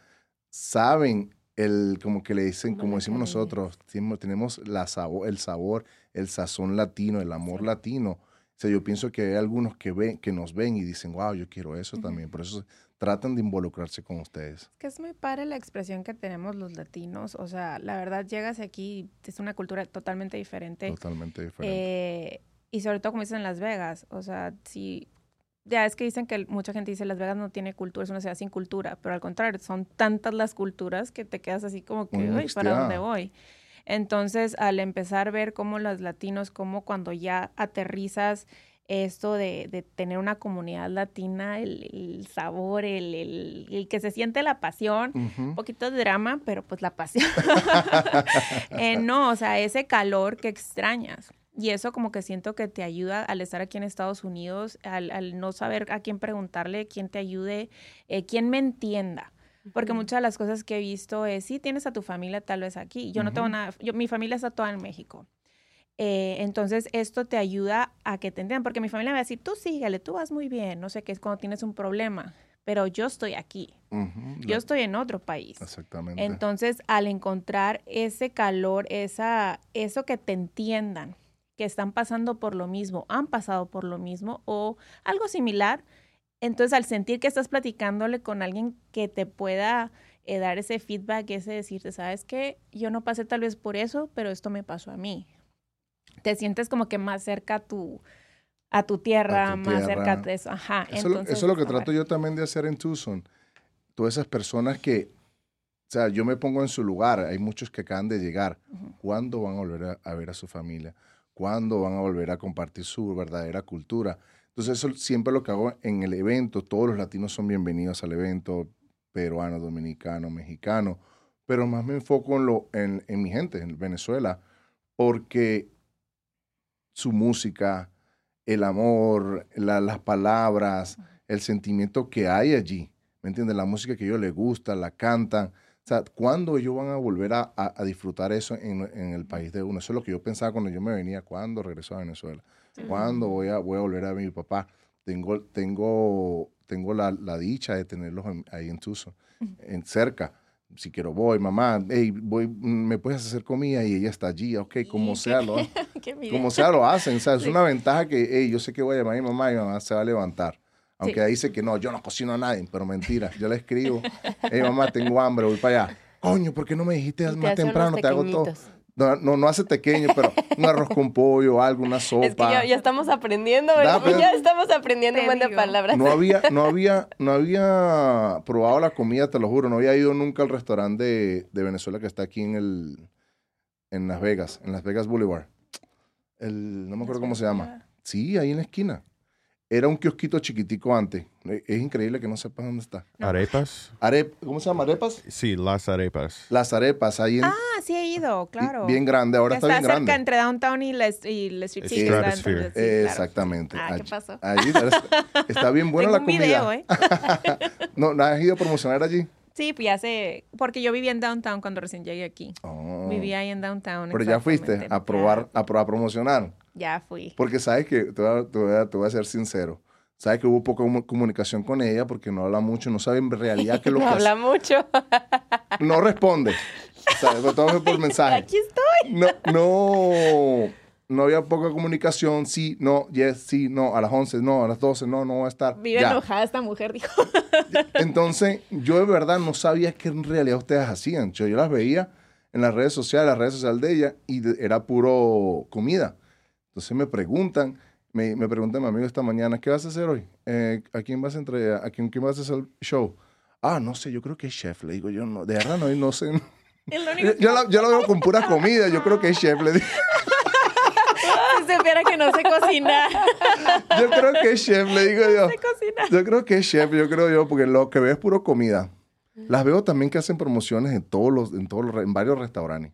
S1: saben el, como que le dicen,
S3: Como
S1: decimos nosotros, tenemos, tenemos la sabor, el sabor, el sazón latino, el amor
S2: Sí.
S1: latino. O sea, yo pienso que hay algunos que ven, que nos ven y dicen, wow, yo quiero eso también. Por eso tratan de involucrarse con ustedes.
S2: que es muy padre la expresión que tenemos los latinos. O sea, la verdad, llegas aquí, es una cultura totalmente diferente.
S1: Totalmente diferente.
S2: Eh, y sobre todo, como dicen en Las Vegas, o sea, si ya es que dicen que mucha gente dice Las Vegas no tiene cultura, es una ciudad sin cultura, pero al contrario, son tantas las culturas que te quedas así como que, uy, ¿para
S1: mixteada.
S2: dónde voy? Entonces, al empezar a ver cómo los latinos, como cuando ya aterrizas esto de, de tener una comunidad latina, el, el sabor, el, el- el que se siente la pasión,
S1: Ujú.
S2: un poquito de drama, pero pues la pasión. <laughs> Eh, no, o sea, ese calor que extrañas. Y eso como que siento que te ayuda al estar aquí en Estados Unidos, al, al no saber a quién preguntarle, quién te ayude, eh, quién me entienda. Porque muchas de las cosas que he visto es, sí, tienes a tu familia tal vez aquí. Yo no tengo nada, yo, mi familia está toda en México. Eh, entonces, esto te ayuda a que te entiendan, porque mi familia me va a decir, tú síguele, tú vas muy bien, no sé qué es cuando tienes un problema, pero yo estoy aquí, yo
S1: La-
S2: estoy en otro país.
S1: Exactamente.
S2: Entonces, al encontrar ese calor, esa, eso que te entiendan, que están pasando por lo mismo, han pasado por lo mismo o algo similar, entonces al sentir que estás platicándole con alguien que te pueda eh, dar ese feedback, ese decirte, sabes que yo no pasé tal vez por eso, pero esto me pasó a mí. Te sientes como que más cerca a tu, a tu tierra,
S1: A tu
S2: más cerca de eso. Ajá.
S1: Eso, es lo-
S2: entonces,
S1: eso es lo que trato yo también de hacer en Tucson. Todas esas personas que, o sea, yo me pongo en su lugar. Hay muchos que acaban de llegar. ¿Cuándo van a volver a, a ver a su familia? ¿Cuándo van a volver a compartir su verdadera cultura? Entonces, eso siempre lo que hago en el evento. Todos los latinos son bienvenidos al evento, peruano, dominicano, mexicano. Pero más me enfoco en, lo, en, en mi gente, en Venezuela, porque su música, el amor, la- las palabras, el sentimiento que hay allí. ¿Me entiendes? La música que a ellos les gusta, la cantan. O sea, ¿cuándo ellos van a volver a, a- a disfrutar eso en, en el país de uno? Eso es lo que yo pensaba cuando yo me venía. ¿Cuándo regreso a Venezuela? ¿Cuándo voy a, voy a volver a ver a mi papá? Tengo, tengo, tengo la, la dicha de tenerlos en- ahí en Tucson, en cerca. Si quiero voy, mamá, hey, voy, mm, ¿me puedes hacer comida? Y ella está allí, ok, como sea, lo, <laughs> como sea lo hacen. O sea, es
S2: Sí.
S1: una ventaja que, hey, yo sé que voy a llamar a mi mamá y mi mamá se va a levantar. Aunque
S2: Sí.
S1: ella dice que no, yo no cocino a nadie, pero mentira. Yo le escribo, hey, mamá, tengo hambre, voy para allá. Coño, ¿por qué no me dijiste más temprano? Te hago todo. No, no, no hace pequeño, pero un arroz con pollo, algo, una sopa. <laughs>
S3: Es que ya, ya estamos aprendiendo,
S1: Da,
S3: ¿verdad?
S1: pero-
S3: Ya estamos aprendiendo un buen de palabras.
S1: No había, <laughs> no había, no había probado la comida, te lo juro. No había ido nunca al restaurante de, de Venezuela que está aquí en el, en Las Vegas, en Las Vegas Boulevard. El, no me acuerdo cómo se llama. Sí, ahí en la esquina. Era un kiosquito chiquitico antes. Eh, Es increíble que no sepas dónde está.
S4: Arepas.
S1: Arep, ¿Cómo se llama? ¿Arepas?
S4: Sí, las arepas.
S1: Las arepas, ahí en,
S2: Ah, sí he ido, claro.
S1: bien grande. Ahora
S2: Que
S1: está, bien
S2: cerca
S1: grande.
S2: entre Downtown y la, y la Street
S4: Sí,
S2: está
S4: Stratosphere.
S2: entre- sí, claro.
S1: Exactamente.
S2: Ah, ¿qué pasó?
S1: allí está, está bien buena
S2: Tengo
S1: la
S2: un
S1: comida.
S2: video, ¿eh? <laughs>
S1: ¿No, ¿No has ido a promocionar allí?
S2: Sí, pues ya sé, porque yo vivía en Downtown cuando recién llegué aquí.
S1: Oh.
S2: Vivía ahí en Downtown.
S1: Pero ya fuiste a probar, a, a promocionar.
S2: Ya fui.
S1: Porque sabes que, te voy, a, te voy a- te voy a ser sincero, sabes que hubo poca comu- comunicación con ella porque no habla mucho, no sabe en realidad qué es lo <laughs>
S3: No
S1: que
S3: habla
S1: hace.
S3: mucho. <laughs>
S1: No responde. ¿Sabes? Pero todo por mensaje.
S2: Aquí estoy.
S1: No, no, no había poca comunicación, sí, no, yes, sí, no, a las 11, no, a las 12, no, no va a estar.
S2: Vive
S1: Ya.
S2: enojada esta mujer, dijo. <laughs>
S1: Entonces, yo de verdad no sabía qué en realidad ustedes hacían. Yo, yo las veía en las redes sociales, las redes sociales de ella, y de- era puro comida. Entonces me preguntan, me, me preguntan mi amigo esta mañana, ¿qué vas a hacer hoy? Eh, ¿A quién vas a entregar? ¿A quién, quién vas a hacer el show? Ah, no sé, yo creo que es chef. Le digo, yo no, de verdad no, no sé.
S2: Lo
S1: Yo, <laughs> yo la, yo la veo con pura comida, yo creo que es chef. Le digo, <laughs>
S2: se supiera que no sé cocinar.
S1: yo creo que es chef, le digo yo.
S2: No sé cocinar.
S1: Yo creo que es chef, yo creo yo, porque lo que veo es puro comida. Las veo también que hacen promociones en todos los, en todos los, en varios restaurantes.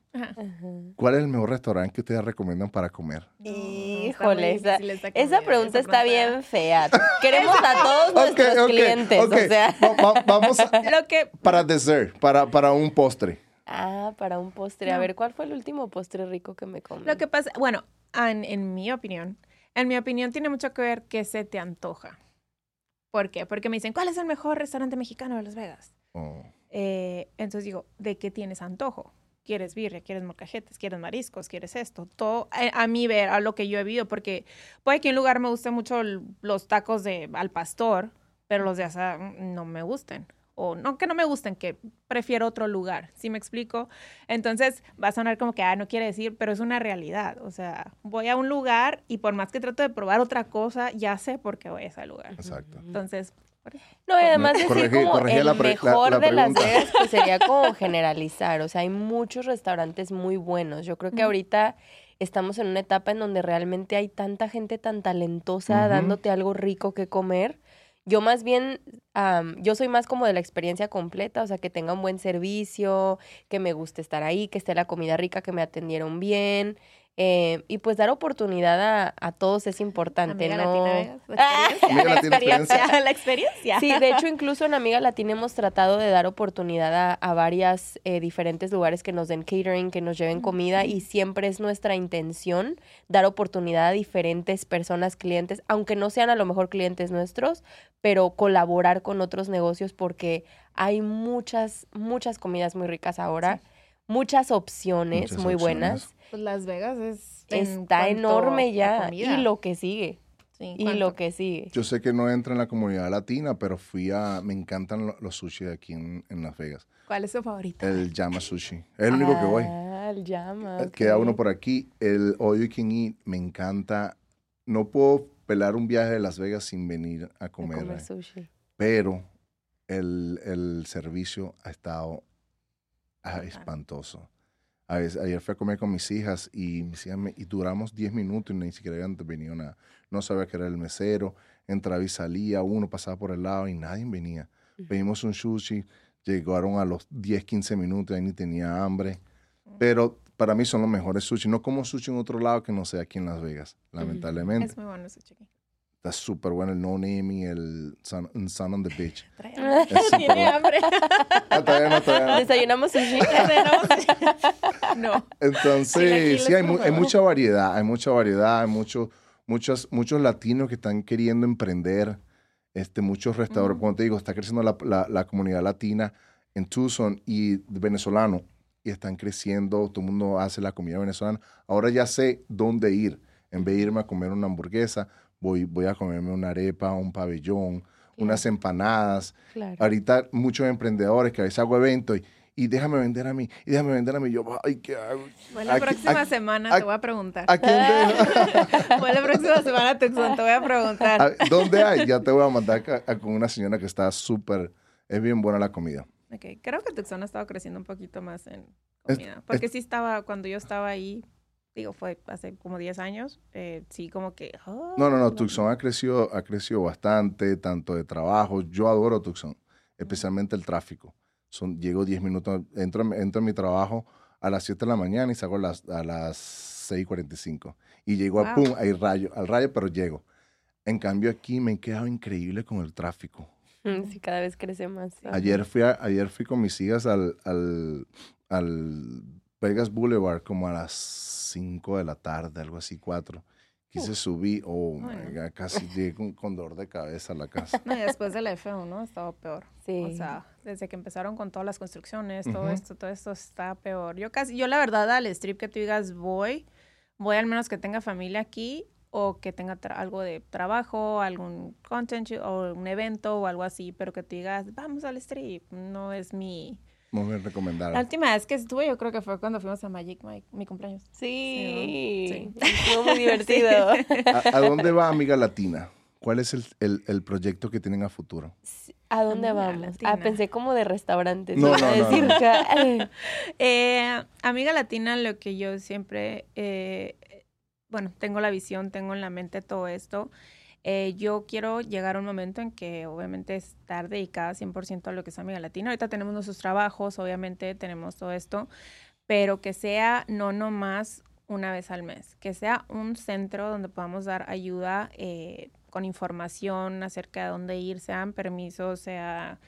S1: ¿Cuál es el mejor restaurante que ustedes recomiendan para comer?
S3: Híjole, esa, pregunta está bien fea. Queremos a <laughs> todos nuestros clientes, o sea.
S1: Va- va- vamos a- <laughs>
S2: Lo que
S1: para dessert, para, para un postre.
S3: Ah, para un postre. A ver, ¿cuál fue el último postre rico que me comí?
S2: Lo que pasa, bueno, en, en mi opinión, en mi opinión tiene mucho que ver qué se te antoja. ¿Por qué? Porque me dicen, ¿cuál es el mejor restaurante mexicano de Las Vegas?
S1: Oh,
S2: Eh, entonces digo, ¿de qué tienes antojo? ¿Quieres birria? ¿Quieres molcajetes? ¿Quieres mariscos? ¿Quieres esto? Todo eh, a, mí ver, a lo que yo he vivido, porque puede que en un lugar me gusten mucho los tacos de al pastor, pero los de asada mm, no me gusten. O no que no me gusten, que prefiero otro lugar. ¿Sí me explico? Entonces va a sonar como que, ah, no quiere decir, pero es una realidad. O sea, voy a un lugar y por más que trato de probar otra cosa, ya sé por qué voy a ese lugar.
S1: exacto.
S2: Entonces,
S3: No, y además decir
S1: Corregí-
S3: como
S1: corregí
S3: el
S1: la pre- la-
S3: mejor
S1: la
S3: de Las. Vegas, pues sería <laughs> como generalizar. O sea, hay muchos restaurantes muy buenos. Yo creo que ahorita estamos en una etapa en donde realmente hay tanta gente tan talentosa dándote algo rico que comer. Yo más bien, am, yo soy más como de la experiencia completa, o sea, que tenga un buen servicio, que me guste estar ahí, que esté la comida rica, que me atendieron bien. Eh, y pues dar oportunidad a, a todos es importante,
S2: Amiga
S3: ¿no?
S2: Latina la
S3: Ah,
S2: experiencia.
S3: La experiencia.
S2: la experiencia.
S3: Sí, de hecho, <laughs> incluso en Amiga Latina hemos tratado de dar oportunidad a, a varias eh, diferentes lugares que nos den catering, que nos lleven comida y siempre es nuestra intención dar oportunidad a diferentes personas, clientes, aunque no sean a lo mejor clientes nuestros, pero colaborar con otros negocios porque hay muchas, muchas comidas muy ricas ahora, muchas opciones
S1: Muchas
S3: muy
S1: opciones.
S3: buenas.
S2: Pues Las Vegas es
S3: Está enorme ya y lo que sigue,
S2: Sí,
S3: y lo que sigue.
S1: Yo sé que no entra en la comunidad latina, pero fui a... Me encantan lo- los sushi de aquí en, en Las Vegas.
S2: ¿Cuál es su favorito?
S1: El Yama Sushi. Es el único que voy.
S3: Ah, el llama.
S1: Eh, Queda uno por aquí. El All You Can Eat me encanta. No puedo pelar un viaje de Las Vegas sin venir a
S3: a
S1: comer.
S3: comer sushi.
S1: Pero el, el servicio ha estado ah, espantoso. A veces, ayer fui a comer con mis hijas y mis hijas me- y duramos 10 minutos y ni siquiera habían venido nada. No sabía que era el mesero, entraba y salía, uno pasaba por el lado y nadie venía.
S3: Ujú.
S1: Pedimos un sushi, llegaron a los 10, 15 minutos y ni tenía hambre. Pero para mí son los mejores sushi. No como sushi en otro lado que no sea aquí en Las Vegas, lamentablemente.
S2: Es muy bueno ese chiqui.
S1: Está súper bueno el No Name y el Sun, Sun on the Beach. <laughs>
S2: Tiene
S1: bueno.
S2: hambre. <laughs>
S1: Ah, todavía no, todavía no.
S3: ¿Desayunamos sushi? <laughs>
S2: no.
S1: Entonces, sí, hay, mu- mucha variedad, hay mucha variedad, hay muchos, muchos, muchos latinos que están queriendo emprender, este, muchos restaurantes, como te digo, está creciendo la, la- la comunidad latina en Tucson y venezolano, y están creciendo, todo el mundo hace la comida venezolana. Ahora ya sé dónde ir, en vez de irme a comer una hamburguesa, voy, voy a comerme una arepa, un pabellón, unas empanadas,
S3: Claro.
S1: ahorita muchos emprendedores que a veces hago eventos y, y déjame vender a mí, y déjame vender a mí. Yo, ay, ¿qué hago?
S2: Bueno, la
S1: Aquí-
S2: próxima
S1: aquí-
S2: semana
S1: aquí- <laughs>
S2: te voy a preguntar.
S1: ¿A quién dejo?
S2: Bueno, la próxima semana Tucson, te voy a preguntar.
S1: ¿A- ¿Dónde hay? Ya te voy a mandar ca- a- con una señora que está súper, es bien buena la comida.
S2: Ok, creo que Tucson ha estado creciendo un poquito más en
S1: Es-
S2: comida. Porque sí estaba, cuando yo estaba ahí, digo, fue hace como 10 años, eh, sí como que... oh,
S1: No, no, no, Tucson ha crecido, ha crecido bastante, tanto de trabajo. Yo adoro Tucson, especialmente el tráfico. Son, llego 10 minutos, entro, en- entro en mi trabajo a las 7 de la mañana y salgo a las, a las 6.45. Y llego a
S2: Wow.
S1: pum, ahí rayo, al rayo, pero llego. En cambio aquí me he quedado increíble con el tráfico. <laughs>
S3: Sí, cada vez crece más. sí.
S1: Ayer fui, a- ayer fui con mis hijas al, al, al Vegas Boulevard como a las 5 de la tarde, algo así, 4. Quise subir, oh my. God, casi <laughs> llegué con, con dolor de cabeza a la casa.
S2: No, y después del F1 estaba peor.
S3: Sí.
S2: O sea, desde que empezaron con todas las construcciones, todo
S1: Ujú.
S2: esto, todo esto está peor. Yo casi, yo la verdad al strip que tú digas voy, voy al menos que tenga familia aquí o que tenga algo de trabajo, algún content o un evento o algo así, pero que tú digas, vamos al strip, no es mi...
S1: Muy recomendable.
S2: La última vez que estuve yo creo que fue cuando fuimos a Magic Mike, mi cumpleaños.
S3: Sí,
S2: Sí.
S3: estuvo muy <laughs> divertido.
S1: ¿A, a dónde va Amiga Latina? ¿Cuál es el, el- el proyecto que tienen a futuro?
S3: Sí, ¿A dónde
S2: Amiga
S3: vamos?
S2: latina.
S3: Ah, pensé como de restaurantes.
S1: No, no, no, <laughs>
S3: decir
S1: no. <laughs>
S3: que-
S2: Eh, amiga latina, lo que yo siempre, eh, bueno, tengo la visión, tengo en la mente todo esto. Eh, yo quiero llegar a un momento en que obviamente estar dedicada 100% a lo que es Amiga Latina. Ahorita tenemos nuestros trabajos, obviamente tenemos todo esto, pero que sea no nomás una vez al mes, que sea un centro donde podamos dar ayuda eh, con información acerca de dónde ir, sean permisos, sea,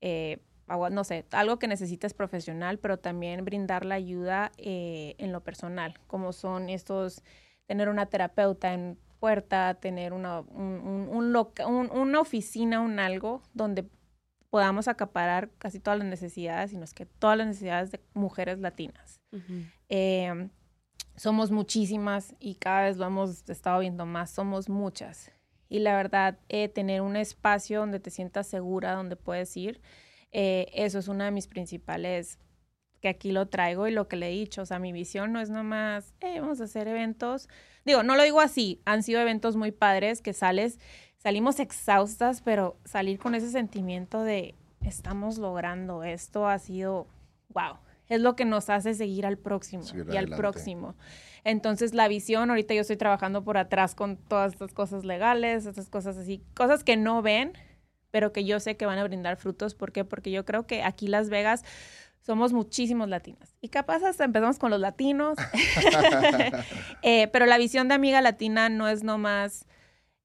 S2: eh, no sé, algo que necesites profesional, pero también brindar la ayuda en lo personal, como son estos, tener una terapeuta en puerta, tener una, un, un- un loca- un- una oficina, un algo donde podamos acaparar casi todas las necesidades, sino es que todas las necesidades de mujeres latinas. Eh, somos muchísimas y cada vez lo hemos estado viendo más, somos muchas. Y la verdad, eh, tener un espacio donde te sientas segura, donde puedes ir, eh, eso es una de mis principales, que aquí lo traigo y lo que le he dicho, o sea, mi visión no es nomás, eh, vamos a hacer eventos, digo, no lo digo así, han sido eventos muy padres que sales, salimos exhaustas, pero salir con ese sentimiento de, estamos logrando, esto ha sido, wow, es lo que nos hace seguir al próximo
S1: Seguir
S2: y al
S1: adelante.
S2: próximo. Entonces, la visión, ahorita yo estoy trabajando por atrás con todas estas cosas legales, estas cosas así, cosas que no ven, pero que yo sé que van a brindar frutos. ¿Por qué? Porque yo creo que aquí Las Vegas somos muchísimos latinos. Y capaz hasta empezamos con los latinos. <laughs> <laughs> Eh, pero la visión de Amiga Latina no es nomás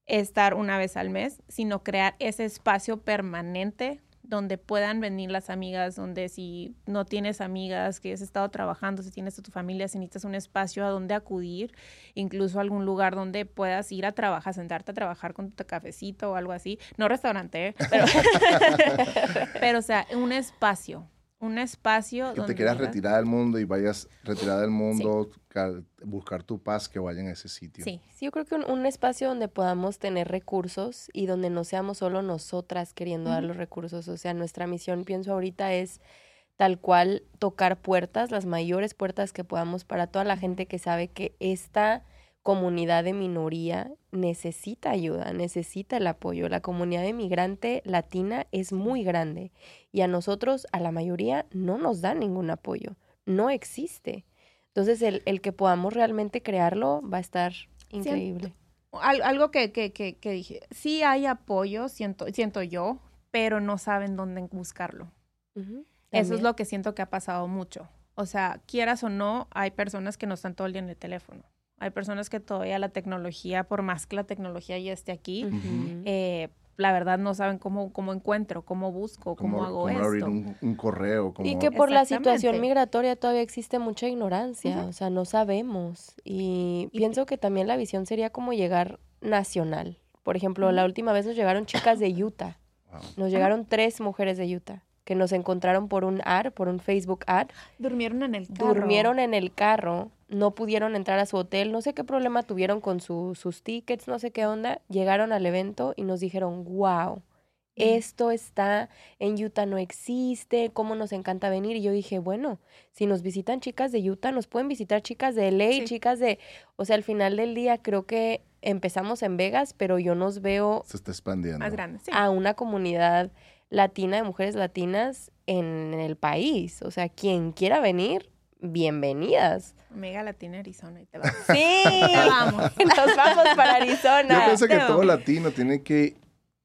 S2: estar una vez al mes, sino crear ese espacio permanente donde puedan venir las amigas, donde si no tienes amigas, que has estado trabajando, si tienes a tu familia, si necesitas un espacio a donde acudir, incluso algún lugar donde puedas ir a trabajar, sentarte a trabajar con tu cafecito o algo así, no restaurante, ¿eh? pero, <laughs> pero o sea, un espacio, un espacio
S1: Que te
S2: donde
S1: quieras
S2: digas-
S1: retirar del mundo y vayas retirada del mundo, ca- buscar tu paz, que vayan a ese sitio.
S2: Sí,
S3: Sí, yo creo que un, un espacio donde podamos tener recursos y donde no seamos solo nosotras queriendo dar los recursos. O sea, nuestra misión, pienso ahorita, es tal cual tocar puertas, las mayores puertas que podamos para toda la gente que sabe que esta comunidad de minoría necesita ayuda, necesita el apoyo. La comunidad inmigrante latina es muy grande y a nosotros, a la mayoría, no nos dan ningún apoyo, no existe. Entonces, el, el que podamos realmente crearlo va a estar increíble.
S2: Al- algo que, que, que, que dije, sí hay apoyo, siento, siento yo, pero no saben dónde buscarlo. Eso es lo que siento que ha pasado mucho. O sea, quieras o no, hay personas que no están todo el día en el teléfono. Hay personas que todavía la tecnología, por más que la tecnología ya esté aquí, eh, la verdad no saben cómo, cómo encuentro, cómo busco, cómo,
S1: Cómo,
S2: hago
S1: cómo
S2: esto.
S1: abrir un, un correo. Cómo,
S3: Y que por la situación migratoria todavía existe mucha ignorancia, o sea, no sabemos. Y,
S2: Y-
S3: pienso que también la visión sería como llegar nacional. Por ejemplo, la última vez nos llegaron chicas de Utah,
S1: Wow.
S3: nos llegaron tres mujeres de Utah que nos encontraron por un ad, por un Facebook ad,
S2: Durmieron en el carro.
S3: durmieron en el carro, no pudieron entrar a su hotel, no sé qué problema tuvieron con su- sus tickets, no sé qué onda, llegaron al evento y nos dijeron, wow, esto está en Utah, no existe, cómo nos encanta venir. Y yo dije, bueno, si nos visitan chicas de Utah, nos pueden visitar chicas de LA,
S2: Sí.
S3: chicas de, o sea, al final del día creo que empezamos en Vegas, pero yo nos veo
S1: Se está expandiendo.
S2: Más grande, sí.
S3: a una comunidad latina, de mujeres latinas en el país. O sea, quien quiera venir, bienvenidas.
S2: Mega Latina Arizona y te vas.
S3: Sí, <laughs>
S2: Te vamos. <laughs>
S3: nos vamos para
S1: Yo
S3: Arizona.
S1: pienso que todo latino tiene que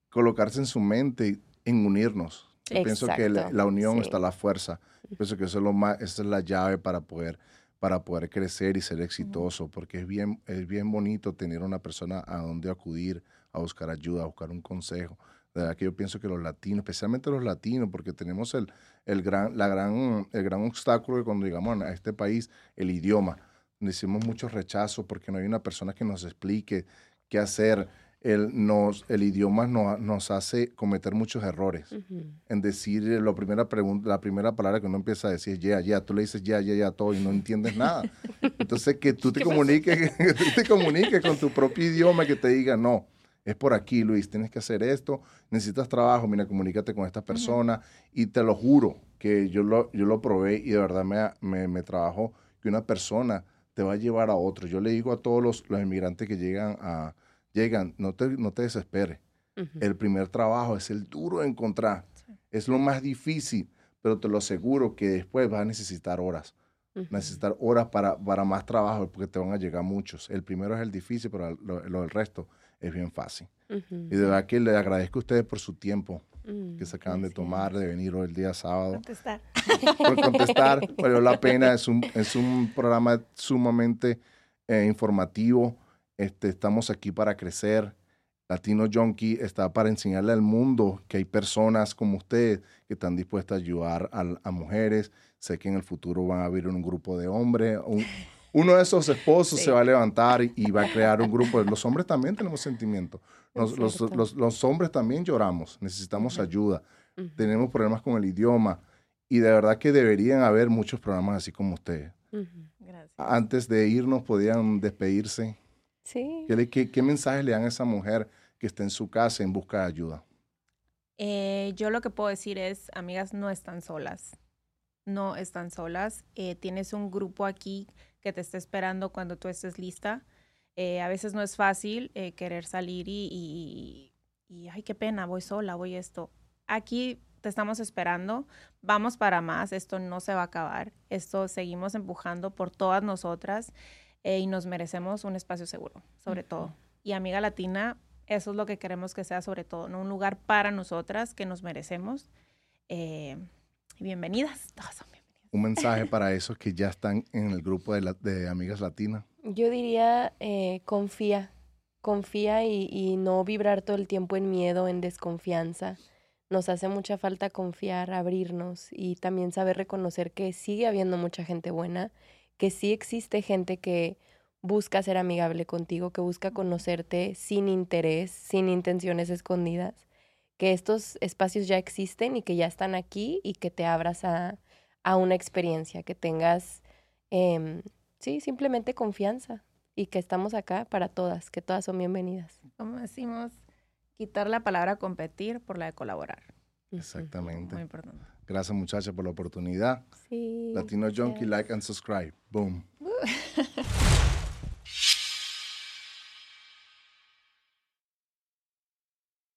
S1: colocarse en su mente en unirnos. Yo pienso que la, unión
S3: sí.
S1: está la fuerza. Yo pienso que eso es lo más, esa es la llave para poder, para poder crecer y ser exitoso, porque es bien, es bien bonito tener una persona a donde acudir, a buscar ayuda, a buscar un consejo. De verdad que yo pienso que los latinos, especialmente los latinos, porque tenemos el, el, gran, la gran, el gran obstáculo que cuando llegamos a este país, el idioma. Decimos mucho rechazo porque no hay una persona que nos explique qué hacer. El, nos, el idioma no- nos hace cometer muchos errores
S3: Ujú.
S1: en decir eh, la primera pregunta, la primera palabra que uno empieza a decir es ya, ya, tú le dices ya, ya, ya todo y no entiendes nada. <laughs> Entonces que tú te comuniques, <laughs> que tú te comuniques con tu propio idioma, que te diga, no, es por aquí, Luis, tienes que hacer esto, necesitas trabajo, mira, comunícate con esta persona y te lo juro que yo lo, yo lo probé y de verdad me, me, me trabajó que una persona te va a llevar a otro. Yo le digo a todos los, los inmigrantes que llegan a, llegan, no te, no te desesperes. El primer trabajo es el duro de encontrar. Es lo más difícil, pero te lo aseguro que después vas a necesitar horas. Necesitar horas para, para más trabajo porque te van a llegar muchos. El primero es el difícil, pero lo, lo del resto es bien fácil. Y de verdad que le agradezco a ustedes por su tiempo
S3: Mm,
S1: que se acaban de tomar, de venir hoy el día sábado
S2: Contestar. <laughs>
S1: por contestar. Valió la pena. Es un, es un programa sumamente eh, informativo. Este, estamos aquí para crecer. Latino Junkie está para enseñarle al mundo que hay personas como usted que están dispuestas a ayudar a, a mujeres. Sé que en el futuro van a abrir un grupo de hombres. Un- uno de esos esposos
S2: Sí.
S1: se va a levantar y, y va a crear un grupo. Los hombres también tenemos sentimientos. Los,
S3: Es
S1: los-
S3: cierto.
S1: los- los hombres también lloramos. Necesitamos ayuda tenemos problemas con el idioma y de verdad que deberían haber muchos programas así como ustedes.
S2: Gracias.
S1: Antes de irnos, podían despedirse.
S3: Sí.
S1: ¿Qué, qué, qué mensaje le dan a esa mujer que está en su casa en busca de ayuda?
S2: Eh, yo lo que puedo decir es, amigas, no están solas. No están solas. Eh, tienes un grupo aquí que te está esperando cuando tú estés lista. Eh, a veces no es fácil eh, querer salir y, y, y, ay, qué pena, voy sola, voy esto. Aquí te estamos esperando. Vamos para más. Esto no se va a acabar. Esto seguimos empujando por todas nosotras eh, y nos merecemos un espacio seguro, sobre todo. Y amiga latina, eso es lo que queremos que sea sobre todo, ¿no? Un lugar para nosotras que nos merecemos. Y bienvenidas, todas son bienvenidas.
S1: Un mensaje para esos que ya están en el grupo de, la- de amigas latinas.
S3: Yo diría, eh, confía, confía y, y no vibrar todo el tiempo en miedo, en desconfianza. Nos hace mucha falta confiar, abrirnos y también saber reconocer que sigue habiendo mucha gente buena, que sí existe gente que busca ser amigable contigo, que busca conocerte sin interés, sin intenciones escondidas, que estos espacios ya existen y que ya están aquí y que te abras a, a una experiencia, que tengas, em, sí, simplemente confianza y que estamos acá para todas, que todas son bienvenidas.
S2: Como decimos, quitar la palabra competir por la de colaborar.
S1: Exactamente.
S2: Muy importante.
S1: Gracias muchachas por la oportunidad.
S3: Sí.
S1: Latino Junkie, like and subscribe. Boom. <laughs>